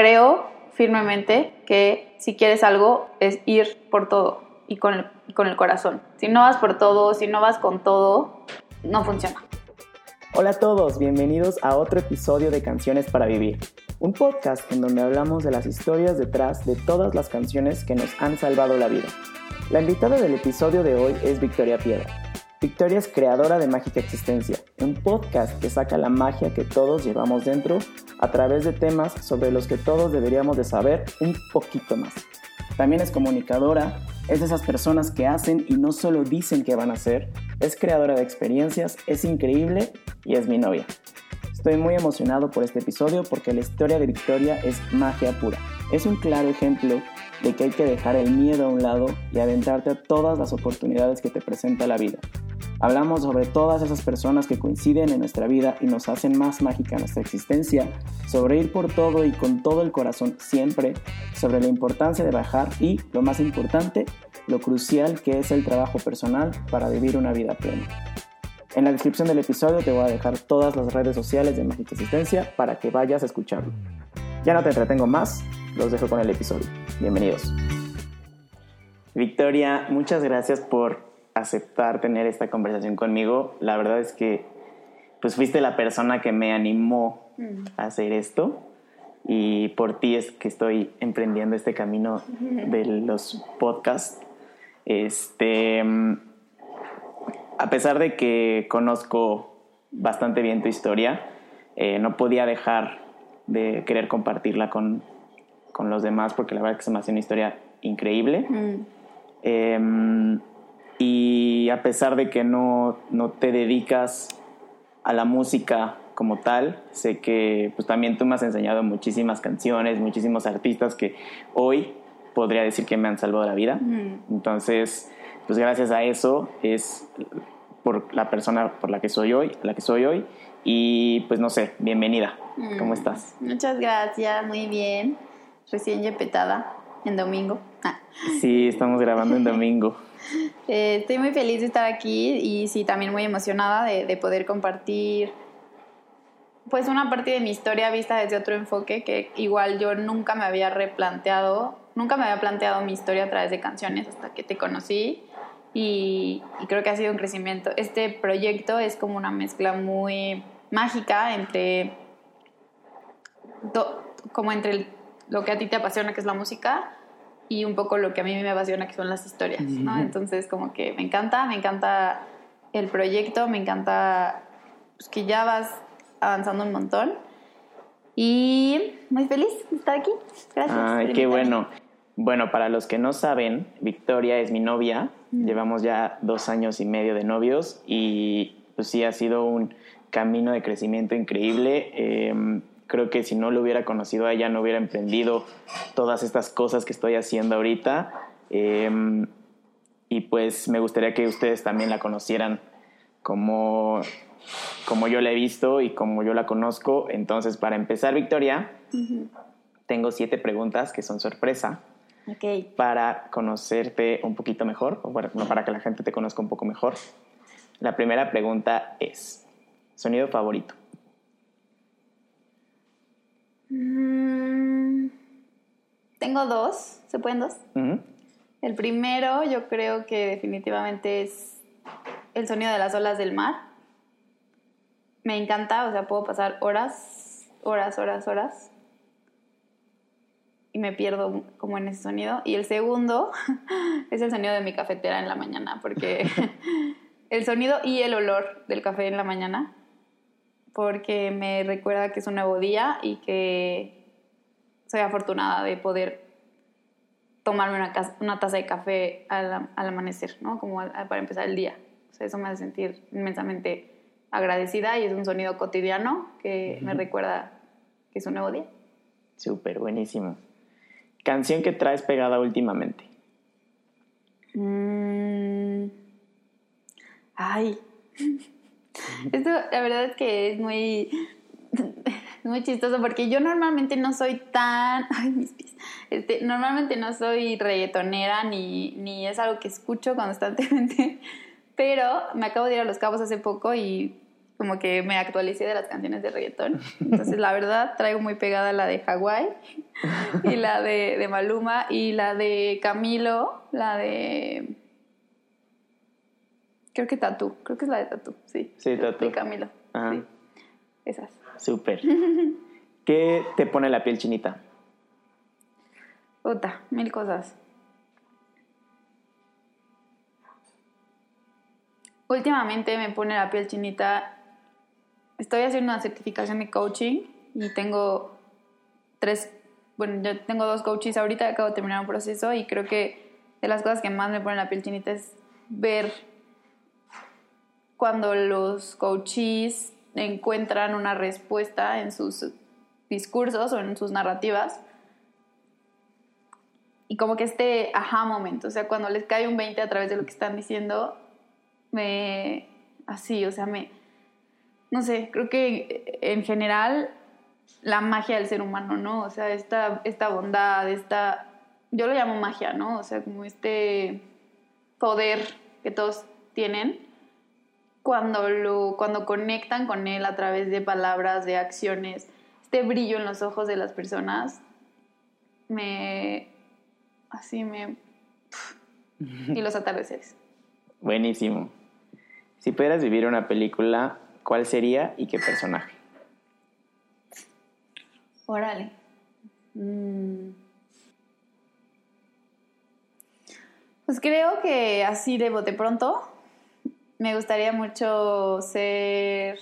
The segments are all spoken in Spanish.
creo firmemente que si quieres algo es ir por todo y con el, con el corazón. Si no vas por todo, si no vas con todo, no funciona. Hola a todos, bienvenidos a otro episodio de Canciones para Vivir, un podcast en donde hablamos de las historias detrás de todas las canciones que nos han salvado la vida. La invitada del episodio de hoy es Victoria Piedra. Victoria es creadora de Mágica Existencia, un podcast que saca la magia que todos llevamos dentro a través de temas sobre los que todos deberíamos de saber un poquito más. También es comunicadora, es de esas personas que hacen y no solo dicen que van a hacer, es creadora de experiencias, es increíble y es mi novia. Estoy muy emocionado por este episodio porque la historia de Victoria es magia pura. Es un claro ejemplo de que hay que dejar el miedo a un lado y aventarte a todas las oportunidades que te presenta la vida. Hablamos sobre todas esas personas que coinciden en nuestra vida y nos hacen más mágica nuestra existencia, sobre ir por todo y con todo el corazón siempre, sobre la importancia de bajar y, lo más importante, lo crucial que es el trabajo personal para vivir una vida plena. En la descripción del episodio te voy a dejar todas las redes sociales de Mágica Existencia para que vayas a escucharlo. Ya no te entretengo más, los dejo con el episodio. Bienvenidos. Victoria, muchas gracias por aceptar tener esta conversación conmigo. La verdad es que pues fuiste la persona que me animó a hacer esto y por ti es que estoy emprendiendo este camino de los podcasts. Este, a pesar de que conozco bastante bien tu historia, eh, no podía dejar de querer compartirla con, con, los demás porque la verdad es que se me hace una historia increíble. Eh, y a pesar de que no, no te dedicas a la música como tal, sé que pues también tú me has enseñado muchísimas canciones, muchísimos artistas que hoy podría decir que me han salvado la vida. Entonces, pues gracias a eso es por la persona por la que soy hoy, la que soy hoy. Y pues no sé, bienvenida. ¿Cómo estás? Muchas gracias, muy bien. Recién yepetada en domingo. Ah. Sí, estamos grabando en domingo. Eh, estoy muy feliz de estar aquí y sí, también muy emocionada de, de, poder compartir pues una parte de mi historia vista desde otro enfoque que igual yo nunca me había replanteado, nunca me había planteado mi historia a través de canciones hasta que te conocí y, y creo que ha sido un crecimiento. Este proyecto es como una mezcla muy mágica entre, do, como entre el, lo que a ti te apasiona, que es la música, y un poco lo que a mí me apasiona, que son las historias, ¿no? Entonces, como que me encanta, me encanta el proyecto, me encanta pues, que ya vas avanzando un montón. Y muy feliz de estar aquí. Gracias. Ay, qué bueno. Bueno, para los que no saben, Victoria es mi novia. Mm. Llevamos ya dos años y medio de novios y pues sí, ha sido un camino de crecimiento increíble. Eh, creo que si no lo hubiera conocido a ella no hubiera emprendido todas estas cosas que estoy haciendo ahorita. Eh, y pues me gustaría que ustedes también la conocieran como, como yo la he visto y como yo la conozco. Entonces, para empezar, Victoria, uh -huh. tengo siete preguntas que son sorpresa. Okay. Para conocerte un poquito mejor, o bueno, para que la gente te conozca un poco mejor. La primera pregunta es, ¿sonido favorito? Mm, tengo dos, ¿se pueden dos? Uh -huh. El primero yo creo que definitivamente es el sonido de las olas del mar. Me encanta, o sea, puedo pasar horas, horas, horas, horas. Y me pierdo como en ese sonido. Y el segundo es el sonido de mi cafetera en la mañana, porque el sonido y el olor del café en la mañana porque me recuerda que es un nuevo día y que soy afortunada de poder tomarme una, una taza de café al, al amanecer, ¿no? Como al, para empezar el día. O sea, eso me hace sentir inmensamente agradecida y es un sonido cotidiano que uh -huh. me recuerda que es un nuevo día. Súper, buenísimo. ¿Canción que traes pegada últimamente? Mm. Ay. Esto, la verdad es que es muy, muy chistoso porque yo normalmente no soy tan. Ay, mis pies. Este, normalmente no soy reggaetonera ni, ni es algo que escucho constantemente. Pero me acabo de ir a Los Cabos hace poco y como que me actualicé de las canciones de reggaetón. Entonces, la verdad, traigo muy pegada la de Hawái y la de, de Maluma y la de Camilo, la de... Creo que Tatu, creo que es la de Tatu, sí. Sí, Tatu. De Camilo. Ajá. Sí. Esas. Súper. ¿Qué te pone la piel chinita? Puta, mil cosas. Últimamente me pone la piel chinita. Estoy haciendo una certificación de coaching y tengo tres, bueno, yo tengo dos coaches ahorita, acabo de terminar un proceso y creo que de las cosas que más me ponen la piel chinita es ver cuando los coaches encuentran una respuesta en sus discursos o en sus narrativas y como que este aha momento, o sea, cuando les cae un 20 a través de lo que están diciendo, me, así, o sea, me, no sé, creo que en general la magia del ser humano, ¿no? O sea, esta, esta bondad, esta, yo lo llamo magia, ¿no? O sea, como este poder que todos tienen cuando, lo, cuando conectan con él a través de palabras, de acciones, este brillo en los ojos de las personas, me, así me, y los atardeceres. Buenísimo. Si pudieras vivir una película, ¿cuál sería y qué personaje? Órale. Mm. Pues creo que así de bote pronto me gustaría mucho ser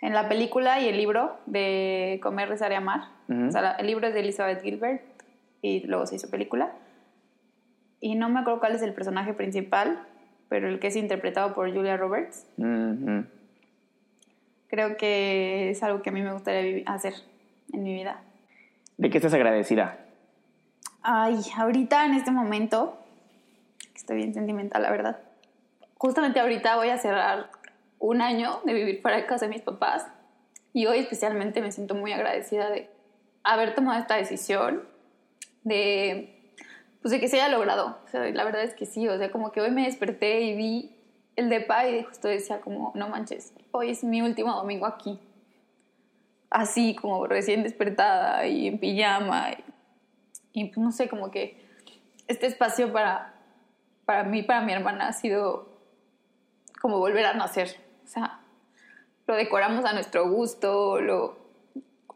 en la película y el libro de Comer, Rezar y Amar. O sea, el libro es de Elizabeth Gilbert y luego se hizo película. Y no me acuerdo cuál es el personaje principal, pero el que es interpretado por Julia Roberts. Creo que es algo que a mí me gustaría hacer en mi vida. ¿De qué estás agradecida? Ay, ahorita en este momento, estoy bien sentimental, la verdad. Justamente ahorita voy a cerrar un año de vivir fuera de casa de mis papás y hoy especialmente me siento muy agradecida de haber tomado esta decisión, de, pues de que se haya logrado. La verdad es que sí, o sea, como que hoy me desperté y vi el depa y justo decía como, no manches, hoy es mi último domingo aquí. Así como recién despertada y en pijama y y pues, no sé, como que este espacio para, para mí, para mi hermana, ha sido como volver a nacer. O sea, lo decoramos a nuestro gusto, lo,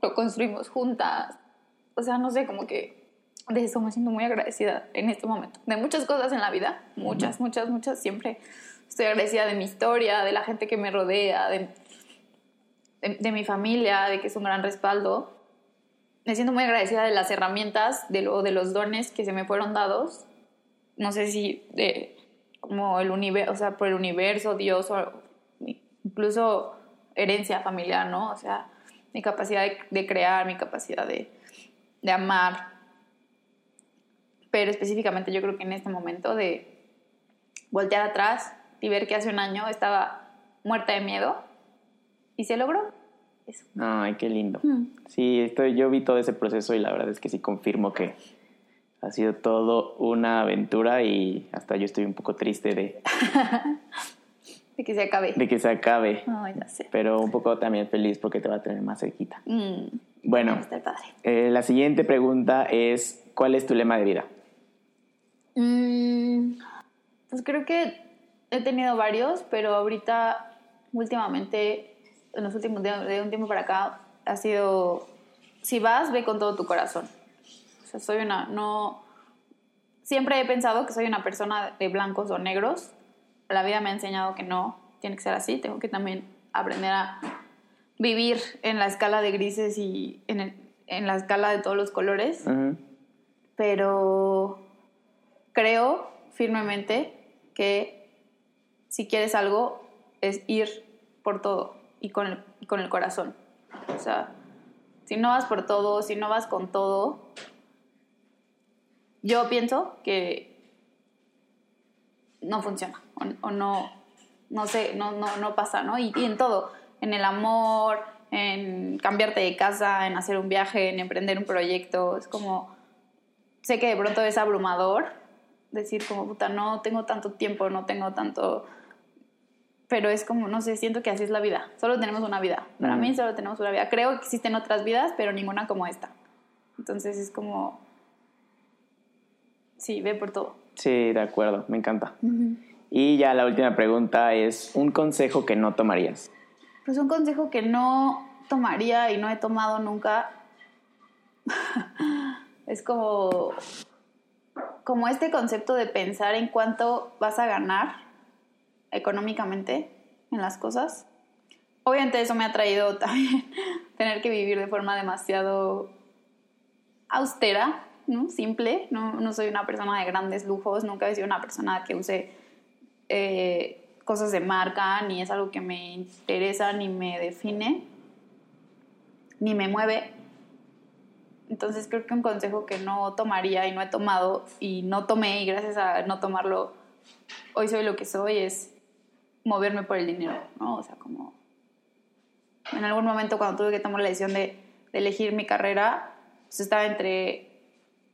lo construimos juntas. O sea, no sé, como que de eso me siento muy agradecida en este momento. De muchas cosas en la vida, muchas, muchas, muchas. Siempre estoy agradecida de mi historia, de la gente que me rodea, de, de, de mi familia, de que es un gran respaldo me siento muy agradecida de las herramientas, de, lo, de los dones que se me fueron dados. No sé si de como el universo, o sea, por el universo, Dios, o incluso herencia familiar, ¿no? O sea, mi capacidad de, de crear, mi capacidad de, de amar. Pero específicamente yo creo que en este momento de voltear atrás y ver que hace un año estaba muerta de miedo y se logró. Eso. Ay, qué lindo. Mm. Sí, estoy, yo vi todo ese proceso y la verdad es que sí confirmo que ha sido todo una aventura y hasta yo estoy un poco triste de, De que se acabe. de que se acabe, Ay, ya sé. pero un poco también feliz porque te va a tener más cerquita. Mm, Bueno, padre. eh, la siguiente pregunta es, ¿cuál es tu lema de vida? Mm, pues creo que he tenido varios, pero ahorita, últimamente, en los últimos de un tiempo para acá, ha sido, si vas, ve con todo tu corazón. Sea, soy una, no, siempre he pensado que soy una persona de blancos o negros. La vida me ha enseñado que no, tiene que ser así. Tengo que también aprender a vivir en la escala de grises y en, el- en la escala de todos los colores pero creo firmemente que si quieres algo es ir por todo y con el, con el corazón. O sea, si no vas por todo, si no vas con todo, yo pienso que no funciona o, o no, no sé, no, no, no pasa, ¿no? Y, y en todo, en el amor, en cambiarte de casa, en hacer un viaje, en emprender un proyecto, es como sé que de pronto es abrumador decir como puta no tengo tanto tiempo no tengo tanto pero es como, no sé, siento que así es la vida. Solo tenemos una vida. Para Mm. mí solo tenemos una vida. Creo que existen otras vidas, pero ninguna como esta. Entonces es como, sí, ve por todo. Sí, de acuerdo, me encanta. Y ya la última pregunta es, ¿un consejo que no tomarías? Pues un consejo que no tomaría y no he tomado nunca es como, como este concepto de pensar en cuánto vas a ganar económicamente en las cosas. Obviamente eso me ha traído también tener que vivir de forma demasiado austera, ¿no? simple. No, no soy una persona de grandes lujos, nunca he sido una persona que use eh, cosas de marca, ni es algo que me interesa, ni me define, ni me mueve. Entonces creo que un consejo que no tomaría y no he tomado y no tomé y gracias a no tomarlo hoy soy lo que soy es moverme por el dinero, ¿no? O sea, como en algún momento cuando tuve que tomar la decisión de, de elegir mi carrera, pues estaba entre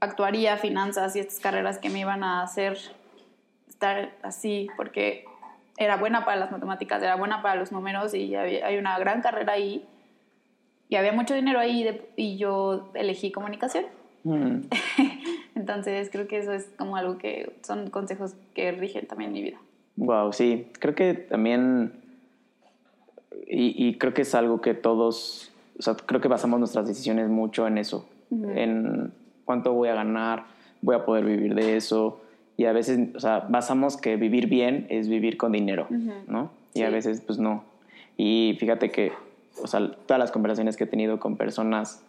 actuaría, finanzas y estas carreras que me iban a hacer estar así, porque era buena para las matemáticas, era buena para los números y había, hay una gran carrera ahí y había mucho dinero ahí de- y yo elegí comunicación. Mm, Entonces creo que eso es como algo que son consejos que rigen también mi vida. Wow, sí, creo que también, y, y creo que es algo que todos, o sea, creo que basamos nuestras decisiones mucho en eso, en cuánto voy a ganar, voy a poder vivir de eso, y a veces, o sea, basamos que vivir bien es vivir con dinero, ¿no? Y a Sí. veces, pues no. Y fíjate que, o sea, todas las conversaciones que he tenido con personas,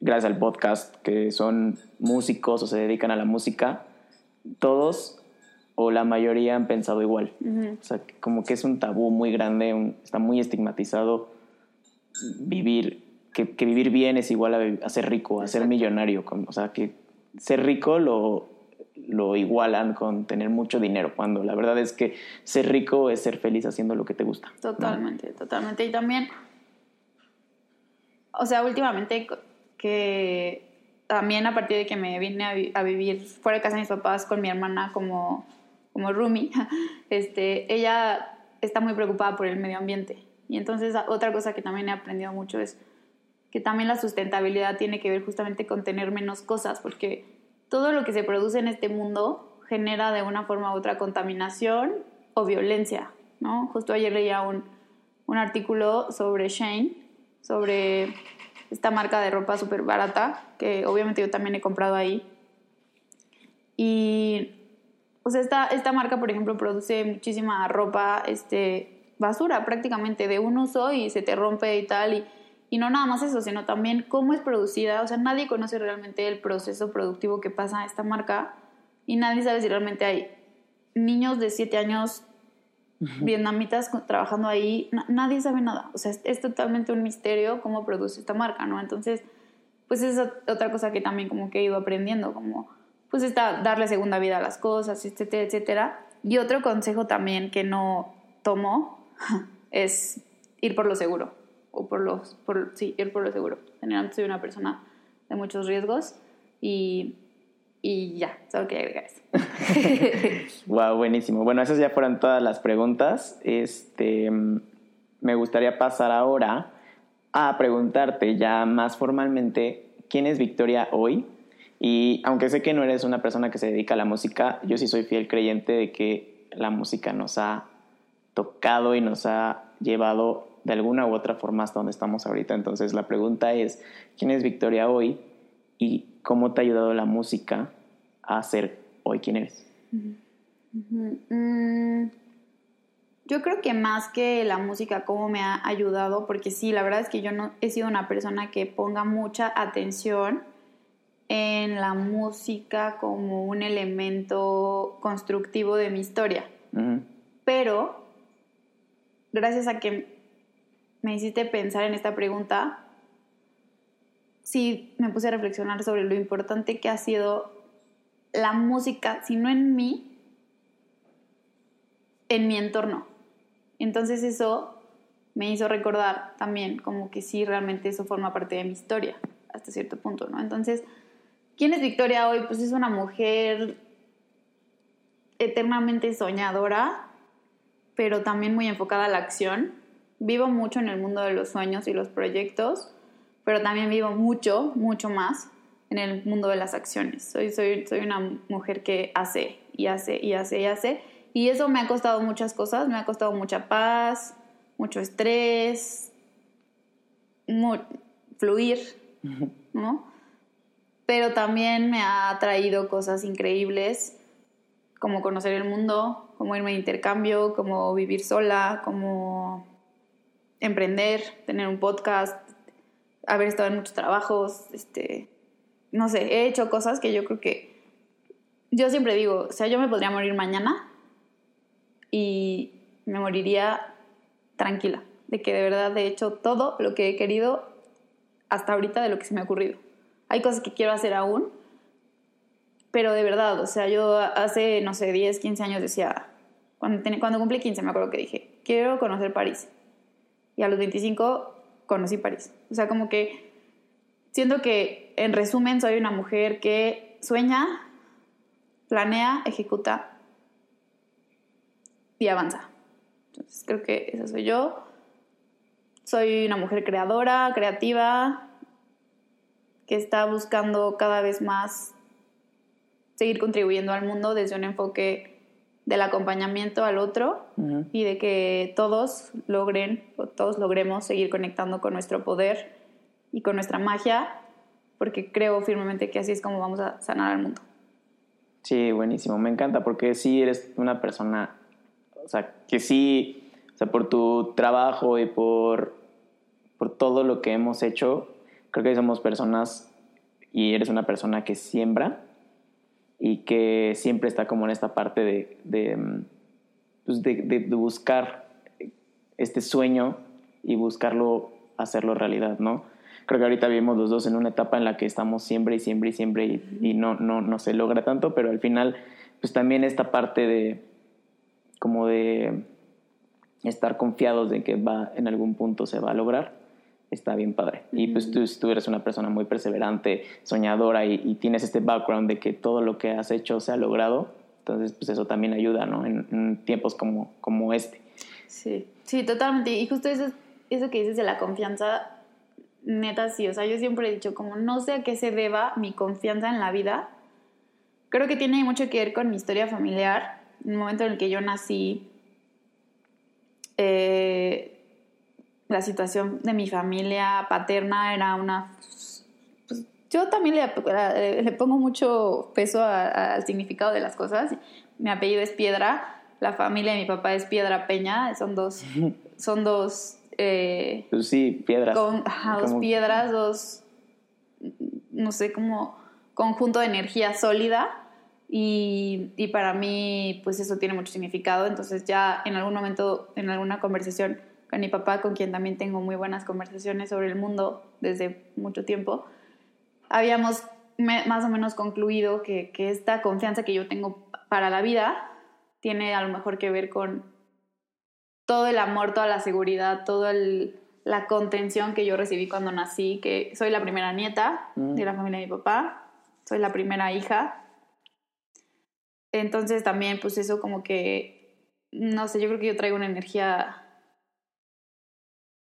gracias al podcast, que son músicos o se dedican a la música, todos o la mayoría han pensado igual. O sea, como que es un tabú muy grande, un- está muy estigmatizado vivir, que, que vivir bien es igual a, ser rico, a ser millonario. con- o sea, que ser rico lo, lo igualan con tener mucho dinero, cuando la verdad es que ser rico es ser feliz haciendo lo que te gusta. ¿no? Totalmente, totalmente. Y también, o sea, últimamente que también a partir de que me vine a, vi- a vivir fuera de casa de mis papás con mi hermana como, como roomie, este, ella está muy preocupada por el medio ambiente. Y entonces otra cosa que también he aprendido mucho es que también la sustentabilidad tiene que ver justamente con tener menos cosas, porque todo lo que se produce en este mundo genera de una forma u otra contaminación o violencia, ¿no? Justo ayer leía un, un artículo sobre Shane, sobre esta marca de ropa súper barata, que obviamente yo también he comprado ahí. Y, o sea, esta, esta marca, por ejemplo, produce muchísima ropa, este, basura prácticamente de un uso y se te rompe y tal. Y, y no nada más eso, sino también cómo es producida. O sea, nadie conoce realmente el proceso productivo que pasa a esta marca y nadie sabe si realmente hay niños de 7 años vietnamitas trabajando ahí. Na- nadie sabe nada. O sea, es, es totalmente un misterio cómo produce esta marca, ¿no? Entonces, pues es ot- otra cosa que también como que he ido aprendiendo, como pues está darle segunda vida a las cosas, etcétera, etcétera. Y otro consejo también que no tomo es ir por lo seguro, o por los, por, sí, ir por lo seguro. Generalmente soy una persona de muchos riesgos y, y ya, solo quería agregar. Wow, buenísimo. Bueno, esas ya fueron todas las preguntas. Este, me gustaría pasar ahora a preguntarte ya más formalmente quién es Victoria hoy. Y aunque sé que no eres una persona que se dedica a la música, yo sí soy fiel creyente de que la música nos ha tocado y nos ha llevado de alguna u otra forma hasta donde estamos ahorita. Entonces la pregunta es, ¿quién es Victoria hoy y cómo te ha ayudado la música a ser hoy quien eres? Mm, yo creo que más que la música, cómo me ha ayudado, porque sí, la verdad es que yo no he sido una persona que ponga mucha atención en la música como un elemento constructivo de mi historia. Pero, gracias a que me hiciste pensar en esta pregunta, sí me puse a reflexionar sobre lo importante que ha sido la música, si no en mí, en mi entorno. Entonces eso me hizo recordar también como que sí, realmente eso forma parte de mi historia, hasta cierto punto, ¿no? Entonces, ¿quién es Victoria hoy? Pues es una mujer eternamente soñadora, pero también muy enfocada a la acción. Vivo mucho en el mundo de los sueños y los proyectos, pero también vivo mucho, mucho más en el mundo de las acciones. Soy, soy, soy una mujer que hace y hace y hace y hace. Y eso me ha costado muchas cosas, me ha costado mucha paz, mucho estrés, fluir, ¿no? Pero también me ha traído cosas increíbles, como conocer el mundo, como irme de intercambio, como vivir sola, como emprender, tener un podcast, haber estado en muchos trabajos, este, no sé, he hecho cosas que yo creo que, yo siempre digo, o sea, yo me podría morir mañana y me moriría tranquila, de que de verdad he hecho todo lo que he querido hasta ahorita de lo que se me ha ocurrido. Hay cosas que quiero hacer aún, pero de verdad, o sea, yo hace, no sé, 10, 15 años decía, cuando, cuando cumplí 15 me acuerdo que dije, quiero conocer París. Y a los 25 conocí París. O sea, como que siento que, en resumen, soy una mujer que sueña, planea, ejecuta y avanza. Entonces, creo que esa soy yo. Soy una mujer creadora, creativa, que está buscando cada vez más seguir contribuyendo al mundo desde un enfoque del acompañamiento al otro y de que todos logren, o todos logremos seguir conectando con nuestro poder y con nuestra magia, porque creo firmemente que así es como vamos a sanar al mundo. Sí, buenísimo, me encanta porque sí eres una persona, o sea, que sí, o sea, por tu trabajo y por por todo lo que hemos hecho. Creo que somos personas y eres una persona que siembra y que siempre está como en esta parte de, de, mm, pues de, buscar este sueño y buscarlo hacerlo realidad, ¿no? Creo que ahorita vivimos los dos en una etapa en la que estamos siempre y siempre y siempre y, y no, no, no se logra tanto, pero al final, pues también esta parte de como de estar confiados de que va en algún punto se va a lograr está bien padre. Y pues tú, tú, eres una persona muy perseverante, soñadora y, tienes este background de que todo lo que has hecho se ha logrado. Entonces, pues eso también ayuda, ¿no? En, tiempos como, como este. Sí, sí, totalmente. Y justo eso, eso que dices de la confianza, neta, sí. O sea, yo siempre he dicho, como no sé a qué se deba mi confianza en la vida. Creo que tiene mucho que ver con mi historia familiar. En el momento en el que yo nací, eh, la situación de mi familia paterna era una... Pues, yo también le, le, pongo mucho peso al significado de las cosas. Mi apellido es Piedra, la familia de mi papá es Piedra Peña, son dos... Son dos eh, pues sí, piedras. dos piedras, dos... No sé, como conjunto de energía sólida. Y, y, para mí, pues eso tiene mucho significado. Entonces ya en algún momento, en alguna conversación con mi papá, con quien también tengo muy buenas conversaciones sobre el mundo desde mucho tiempo, habíamos más o menos concluido que, que esta confianza que yo tengo para la vida tiene a lo mejor que ver con todo el amor, toda la seguridad, toda la contención que yo recibí cuando nací, que soy la primera nieta mm. de la familia de mi papá, soy la primera hija. Entonces también pues eso como que, no sé, yo creo que yo traigo una energía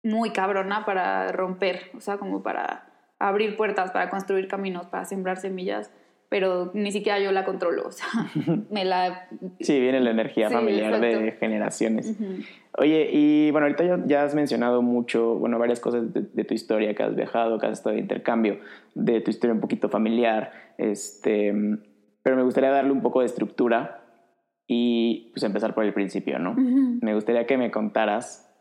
muy cabrona para romper, o sea, como para abrir puertas, para construir caminos, para sembrar semillas, pero ni siquiera yo la controlo, o sea, me la... Sí, viene la energía familiar de generaciones. Oye, y bueno, ahorita ya, has mencionado mucho, bueno, varias cosas de, tu historia, que has viajado, que has estado de intercambio, de tu historia un poquito familiar, este, pero me gustaría darle un poco de estructura y pues empezar por el principio, ¿no? Me gustaría que me contaras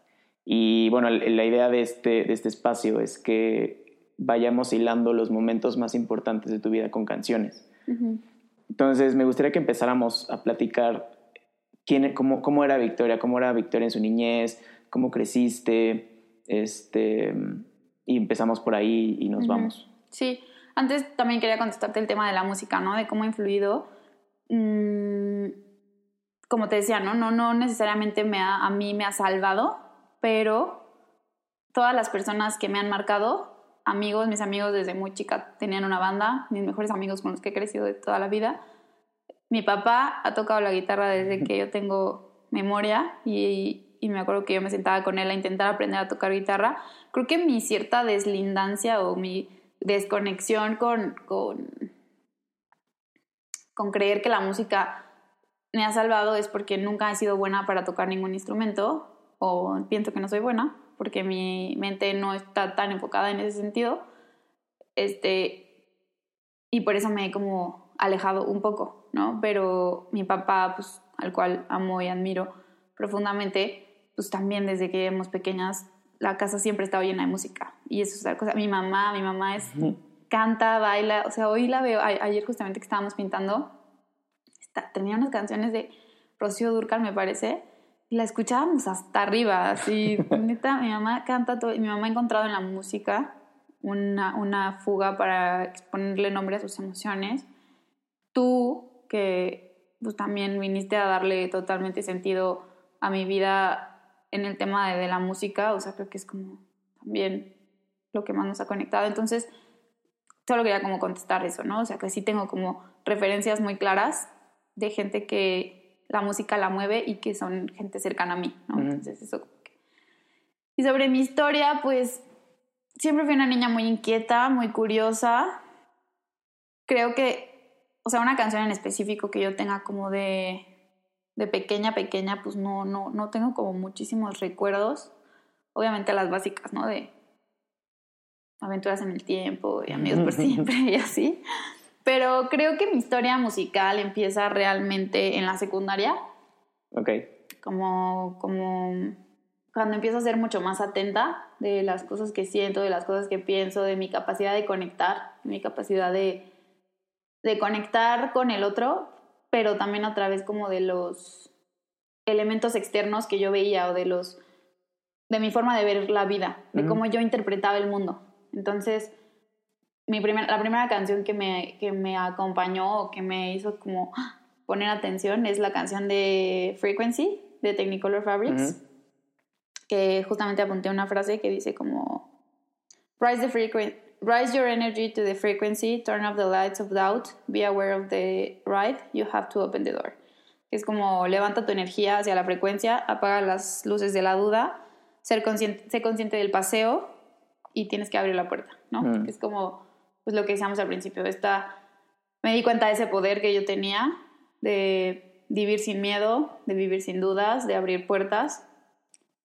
y bueno, la idea de este, de este espacio es que vayamos hilando los momentos más importantes de tu vida con canciones. Entonces, me gustaría que empezáramos a platicar quién, cómo, cómo era Victoria, cómo era Victoria en su niñez, cómo creciste, este, y empezamos por ahí y nos vamos. Sí, antes también quería contestarte el tema de la música, ¿no? De cómo ha influido. Mm, como te decía, ¿no? No, no necesariamente me a mí me ha salvado, pero todas las personas que me han marcado, amigos, mis amigos desde muy chica tenían una banda, mis mejores amigos con los que he crecido de toda la vida. Mi papá ha tocado la guitarra desde que yo tengo memoria y, y me acuerdo que yo me sentaba con él a intentar aprender a tocar guitarra. Creo que mi cierta deslindancia o mi desconexión con, con, con creer que la música me ha salvado es porque nunca he sido buena para tocar ningún instrumento o pienso que no soy buena porque mi mente no está tan enfocada en ese sentido. Este, y por eso me he como alejado un poco, ¿no? Pero mi papá, pues, al cual amo y admiro profundamente, pues también desde que éramos pequeñas, la casa siempre estaba llena de música. Y eso es la cosa. Mi mamá, mi mamá es, canta, baila, o sea, hoy la veo, ayer justamente que estábamos pintando, tenía unas canciones de Rocío Durcal, me parece, y la escuchábamos hasta arriba, así, neta, mi mamá canta todo, mi mamá ha encontrado en la música una, una fuga para ponerle nombre a sus emociones. Tú, que pues también viniste a darle totalmente sentido a mi vida en el tema de, de la música, o sea, creo que es como también lo que más nos ha conectado. Entonces, solo quería como contestar eso, ¿no? O sea, que sí tengo como referencias muy claras de gente que la música la mueve y que son gente cercana a mí, ¿no? Entonces, eso. Y sobre mi historia, pues siempre fui una niña muy inquieta, muy curiosa. Creo que, o sea, una canción en específico que yo tenga como de, de pequeña, pequeña, pues no, no, no tengo como muchísimos recuerdos. Obviamente las básicas, ¿no? De aventuras en el tiempo y amigos por siempre y así. Pero creo que mi historia musical empieza realmente en la secundaria. Ok. Como, como cuando empiezo a ser mucho más atenta de las cosas que siento, de las cosas que pienso, de mi capacidad de conectar, mi capacidad de, de conectar con el otro, pero también a través como de los elementos externos que yo veía o de los de mi forma de ver la vida, de cómo yo interpretaba el mundo. Entonces, mi primer, la primera canción que me, que me acompañó o que me hizo como poner atención es la canción de Frequency de Technicolor Fabrics, que justamente apunté una frase que dice como Rise, the Rise your energy to the frequency, turn off the lights of doubt, be aware of the ride, you have to open the door. Es como levanta tu energía hacia la frecuencia, apaga las luces de la duda, ser consciente, sé consciente del paseo y tienes que abrir la puerta, ¿no? Es como pues lo que decíamos al principio, esta, me di cuenta de ese poder que yo tenía de vivir sin miedo, de vivir sin dudas, de abrir puertas.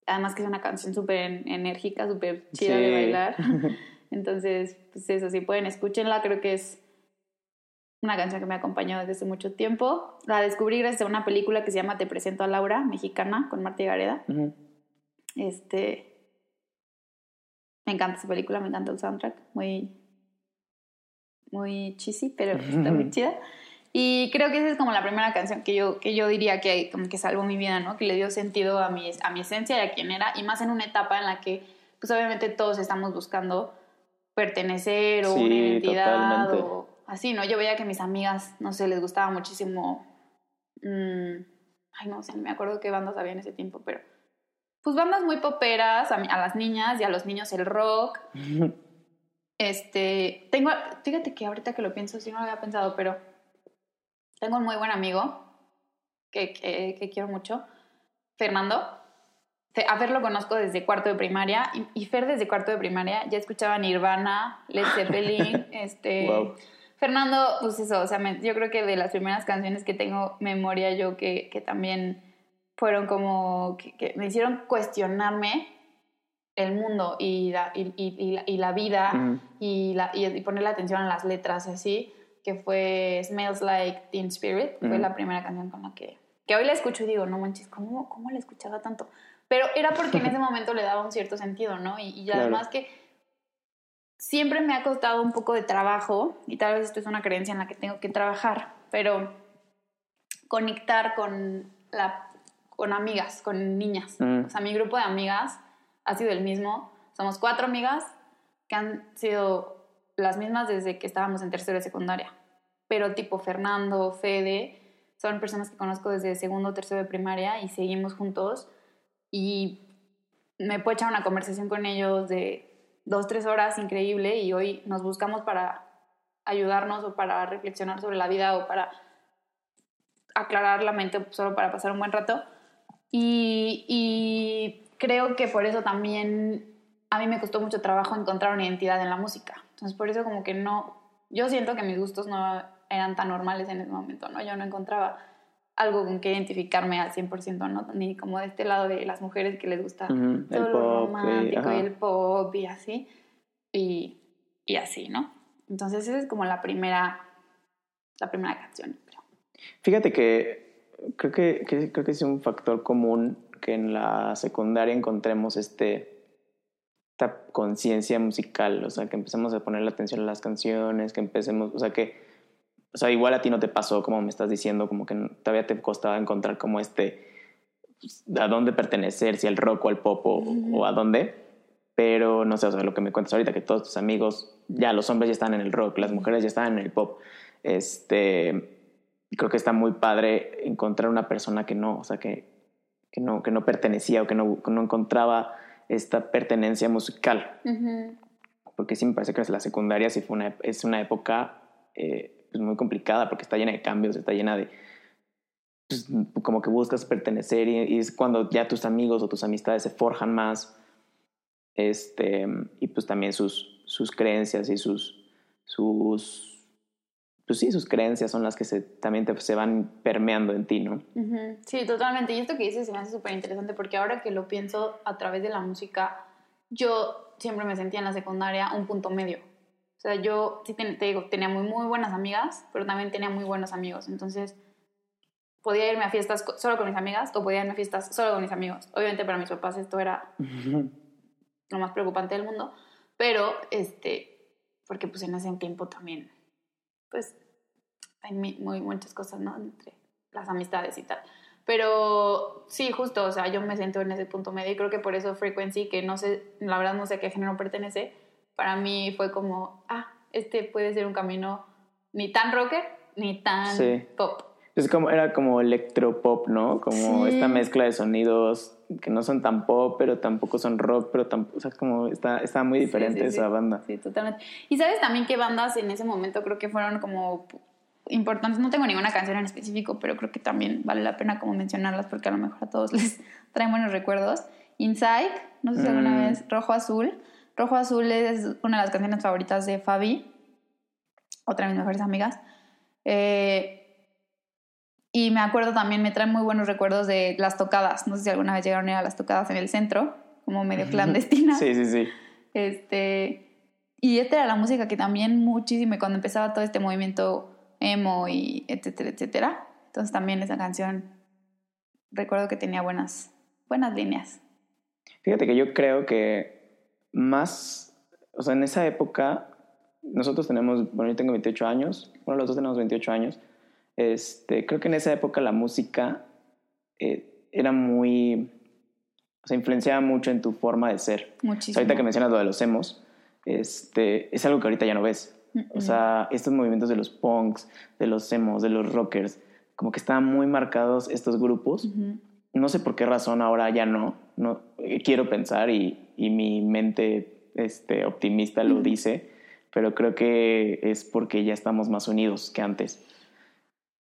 Además que es una canción súper enérgica, súper chida de bailar. Entonces, pues eso, si pueden, escúchenla. Creo que es una canción que me ha acompañado desde hace mucho tiempo. La descubrí gracias a una película que se llama Te presento a Laura, mexicana, con Marta Gareda. Este... Me encanta esa película, me encanta el soundtrack. Muy muy cheesy, pero está muy chida. Y creo que esa es como la primera canción que yo, que yo diría que como que salvó mi vida, ¿no? Que le dio sentido a mi, a mi esencia y a quién era. Y más en una etapa en la que, pues obviamente todos estamos buscando pertenecer o una identidad o así, ¿no? Yo veía que mis amigas, no sé, les gustaba muchísimo... Mmm, ay, no sé, me acuerdo qué bandas había en ese tiempo, pero... Pues bandas muy poperas, a, a las niñas y a los niños el rock. Este, tengo, fíjate que ahorita que lo pienso, sí no lo había pensado, pero tengo un muy buen amigo que, que, quiero mucho, Fernando. A Fer lo conozco desde cuarto de primaria y, Fer desde cuarto de primaria ya escuchaba Nirvana, Led Zeppelin, este... Fernando, pues eso, o sea, yo creo que de las primeras canciones que tengo memoria yo que, que también fueron como, que, que me hicieron cuestionarme el mundo y la, y, y, y la vida y, la, y, poner la atención a las letras así, que fue Smells Like Teen Spirit, fue la primera canción con la que, que hoy la escucho y digo, no manches, ¿cómo, cómo la escuchaba tanto? Pero era porque en ese momento le daba un cierto sentido, ¿no? Y, además que siempre me ha costado un poco de trabajo, y tal vez esto es una creencia en la que tengo que trabajar, pero conectar con, la, con amigas, con niñas. O sea, mi grupo de amigas ha sido el mismo. Somos cuatro amigas que han sido las mismas desde que estábamos en tercero de secundaria. Pero tipo Fernando, Fede, son personas que conozco desde segundo o tercero de primaria y seguimos juntos. Y me puedo echar una conversación con ellos de dos, tres horas increíble y hoy nos buscamos para ayudarnos o para reflexionar sobre la vida o para aclarar la mente solo para pasar un buen rato. Y, y creo que por eso también a mí me costó mucho trabajo encontrar una identidad en la música. Entonces, por eso como que no, yo siento que mis gustos no eran tan normales en ese momento, ¿no? Yo no encontraba algo con que identificarme al 100%, ¿no? Ni como de este lado de las mujeres que les gusta Ujú, el todo lo pop, romántico y- y el pop y así. Y, y así, ¿no? Entonces esa es como la primera, la primera canción. creo. Fíjate que creo que, que- creo que es un factor común que en la secundaria encontremos este esta conciencia musical, o sea, que empecemos a ponerle atención a las canciones, que empecemos, o sea, que o sea, igual a ti no te pasó como me estás diciendo, como que todavía te costaba encontrar como este pues, a dónde pertenecer, si al rock o al pop o, o a dónde, pero no sé, o sea, lo que me cuentas ahorita, que todos tus amigos, ya los hombres ya están en el rock, las mujeres ya están en el pop, este, creo que está muy padre encontrar una persona que no, o sea, que, que, no, que no pertenecía o que no, que no encontraba esta pertenencia musical, porque sí me parece que la secundaria sí fue una, es una época eh, pues muy complicada porque está llena de cambios, está llena de, pues, como que buscas pertenecer y, y es cuando ya tus amigos o tus amistades se forjan más, este, y pues también sus, sus creencias y sus, sus, pues sí, sus creencias son las que se, también te, se van permeando en ti, ¿no? Sí, totalmente. Y esto que dices se me hace súper interesante porque ahora que lo pienso a través de la música, yo siempre me sentía en la secundaria un punto medio. O sea, yo sí te, te digo, tenía muy, muy buenas amigas, pero también tenía muy buenos amigos. Entonces, podía irme a fiestas solo con mis amigas o podía irme a fiestas solo con mis amigos. Obviamente para mis papás esto era lo más preocupante del mundo, pero este, porque pues en ese tiempo también, pues hay muy, muchas cosas, ¿no? Entre las amistades y tal. Pero sí, justo, o sea, yo me siento en ese punto medio y creo que por eso Frequency, que no sé, la verdad no sé a qué género pertenece, para mí fue como, ah, este puede ser un camino ni tan rocker ni tan Sí. pop. Es como, era como electropop, ¿no? Como Sí. esta mezcla de sonidos que no son tan pop, pero tampoco son rock, pero tampoco, o sea, como está, está muy diferente Sí, sí, esa banda. Sí, totalmente. Y sabes también qué bandas en ese momento creo que fueron como importantes. No tengo ninguna canción en específico, pero creo que también vale la pena como mencionarlas porque a lo mejor a todos les traen buenos recuerdos. Inside, no sé si alguna Mm. vez, Rojo Azul. Rojo Azul es una de las canciones favoritas de Fabi, otra de mis mejores amigas. Eh, y me acuerdo también, me trae muy buenos recuerdos de las tocadas. No sé si alguna vez llegaron a ir a las tocadas en el centro, como medio clandestinas. Sí, sí, sí. Este, y esta era la música que también muchísimo, cuando empezaba todo este movimiento emo y etcétera, etcétera. Entonces también esa canción, recuerdo que tenía buenas, buenas líneas. Fíjate que yo creo que más, o sea, en esa época, nosotros tenemos, bueno, yo tengo 28 años, bueno, los dos tenemos 28 años, este, creo que en esa época la música eh, era muy, o sea, influenciaba mucho en tu forma de ser. O sea, Muchísimo. ahorita que mencionas lo de los emos, este, es algo que ahorita ya no ves. O sea, estos movimientos de los punks, de los emos, de los rockers, como que estaban muy marcados estos grupos. No sé por qué razón ahora ya no. no eh, quiero pensar y, y mi mente este, optimista lo dice, pero creo que es porque ya estamos más unidos que antes.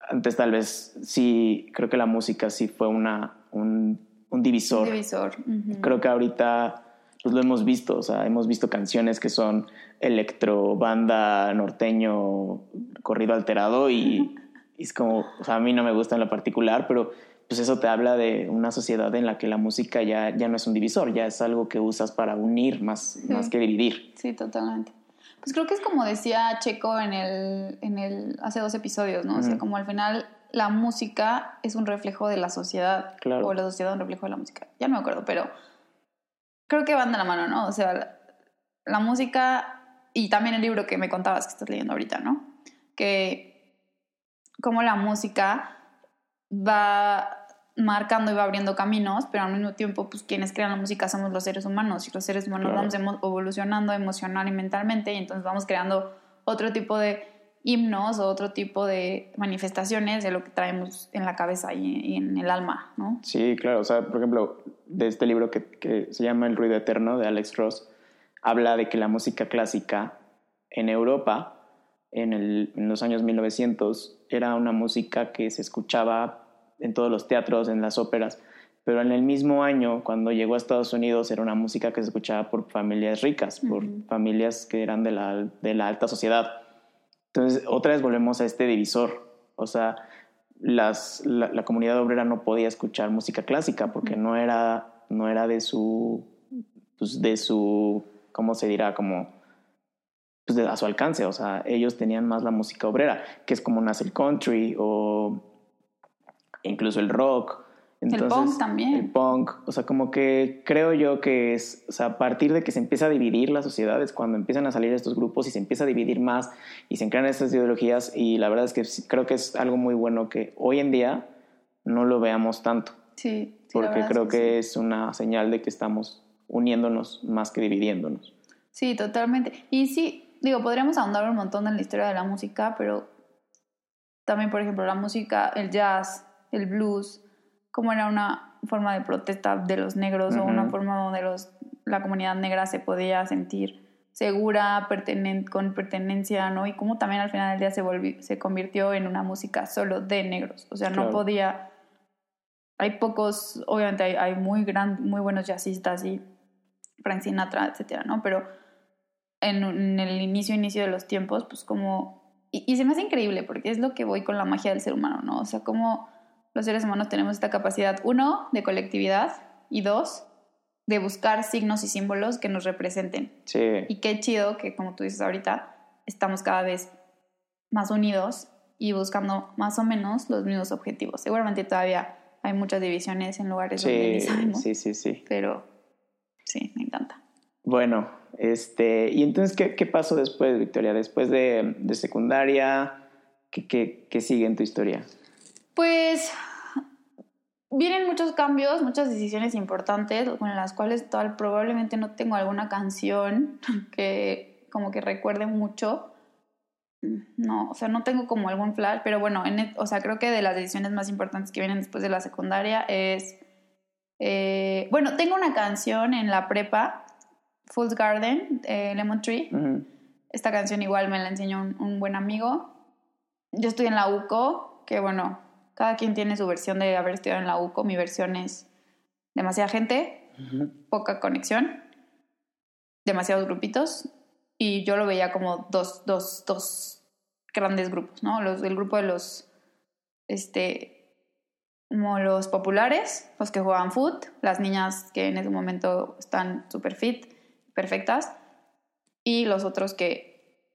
Antes tal vez sí, creo que la música sí fue una, un, un divisor. Un divisor. ujú. Creo que ahorita pues lo hemos visto, o sea, hemos visto canciones que son electro, banda, norteño, corrido alterado y, y es como, o sea, a mí no me gusta en lo particular, pero pues eso te habla de una sociedad en la que la música ya, ya no es un divisor, ya es algo que usas para unir más, más que dividir. Sí, totalmente. Pues creo que es como decía Checo en el, en el hace dos episodios, ¿no? O sea, como al final la música es un reflejo de la sociedad. Claro. O la sociedad un reflejo de la música. Ya no me acuerdo, pero creo que van de la mano, ¿no? O sea, la, la música y también el libro que me contabas que estás leyendo ahorita, ¿no? Que como la música va marcando y va abriendo caminos, pero al mismo tiempo, pues quienes crean la música somos los seres humanos y los seres humanos Claro. vamos evolucionando emocional y mentalmente y entonces vamos creando otro tipo de himnos o otro tipo de manifestaciones de lo que traemos en la cabeza y, y en el alma, ¿no? Sí, claro. O sea, por ejemplo, de este libro que, que se llama El ruido eterno de Alex Ross, habla de que la música clásica en Europa, en, el- en los años 1900, era una música que se escuchaba en todos los teatros, en las óperas, pero en el mismo año, cuando llegó a Estados Unidos, era una música que se escuchaba por familias ricas, por familias que eran de la, de la alta sociedad. Entonces, otra vez volvemos a este divisor. O sea, las, la, comunidad obrera no podía escuchar música clásica porque no, era, no era de su, pues de su, ¿cómo se dirá? Como pues a su alcance. O sea, ellos tenían más la música obrera, que es como nace el country o incluso el rock el punk también. El punk, o sea, como que creo yo que es, o sea, a partir de que se empieza a dividir la sociedad es cuando empiezan a salir estos grupos y se empieza a dividir más y se crean estas ideologías y la verdad es que creo que es algo muy bueno que hoy en día no lo veamos tanto. Sí. porque creo que, es una señal de que estamos uniéndonos más que dividiéndonos. Sí, totalmente. Y sí, digo, podríamos ahondar un montón en la historia de la música, pero también, por ejemplo, la música, el jazz, el blues, como era una forma de protesta de los negros o una forma donde los, la comunidad negra se podía sentir segura, con pertenencia, ¿no? Y cómo también al final del día se, volvió, se convirtió en una música solo de negros. O sea, no podía... Hay pocos, obviamente hay, hay muy, gran, muy buenos jazzistas y Frank Sinatra, etcétera, ¿no? Pero en, en, el inicio, inicio de los tiempos, pues como... Y, y se me hace increíble porque es lo que voy con la magia del ser humano, ¿no? O sea, como los seres humanos tenemos esta capacidad, uno, de colectividad y dos, de buscar signos y símbolos que nos representen. Sí. Y qué chido que, como tú dices ahorita, estamos cada vez más unidos y buscando más o menos los mismos objetivos. Seguramente todavía hay muchas divisiones en lugares donde ni sabemos. Sí, sí, sí. Pero sí, me encanta. Bueno, este, ¿y entonces qué, qué pasó después, Victoria? Después de, de secundaria, ¿qué, qué, qué sigue en tu historia? Pues vienen muchos cambios, muchas decisiones importantes con las cuales tal, probablemente no tengo alguna canción que como que recuerde mucho. No, o sea, no tengo como algún flash, pero bueno, en, e, o sea, creo que de las decisiones más importantes que vienen después de la secundaria es, eh, bueno, tengo una canción en la prepa, Fool's Garden, Lemon Tree. Esta canción igual me la enseñó un, un buen amigo. Yo estoy en la UCO, que bueno, cada quien tiene su versión de haber estudiado en la UCO. Mi versión es demasiada gente, poca conexión, demasiados grupitos. Y yo lo veía como dos, dos, dos grandes grupos, ¿no? Los, el grupo de los, este, como los populares, los que jugaban foot, las niñas que en ese momento están súper fit, perfectas, y los otros que,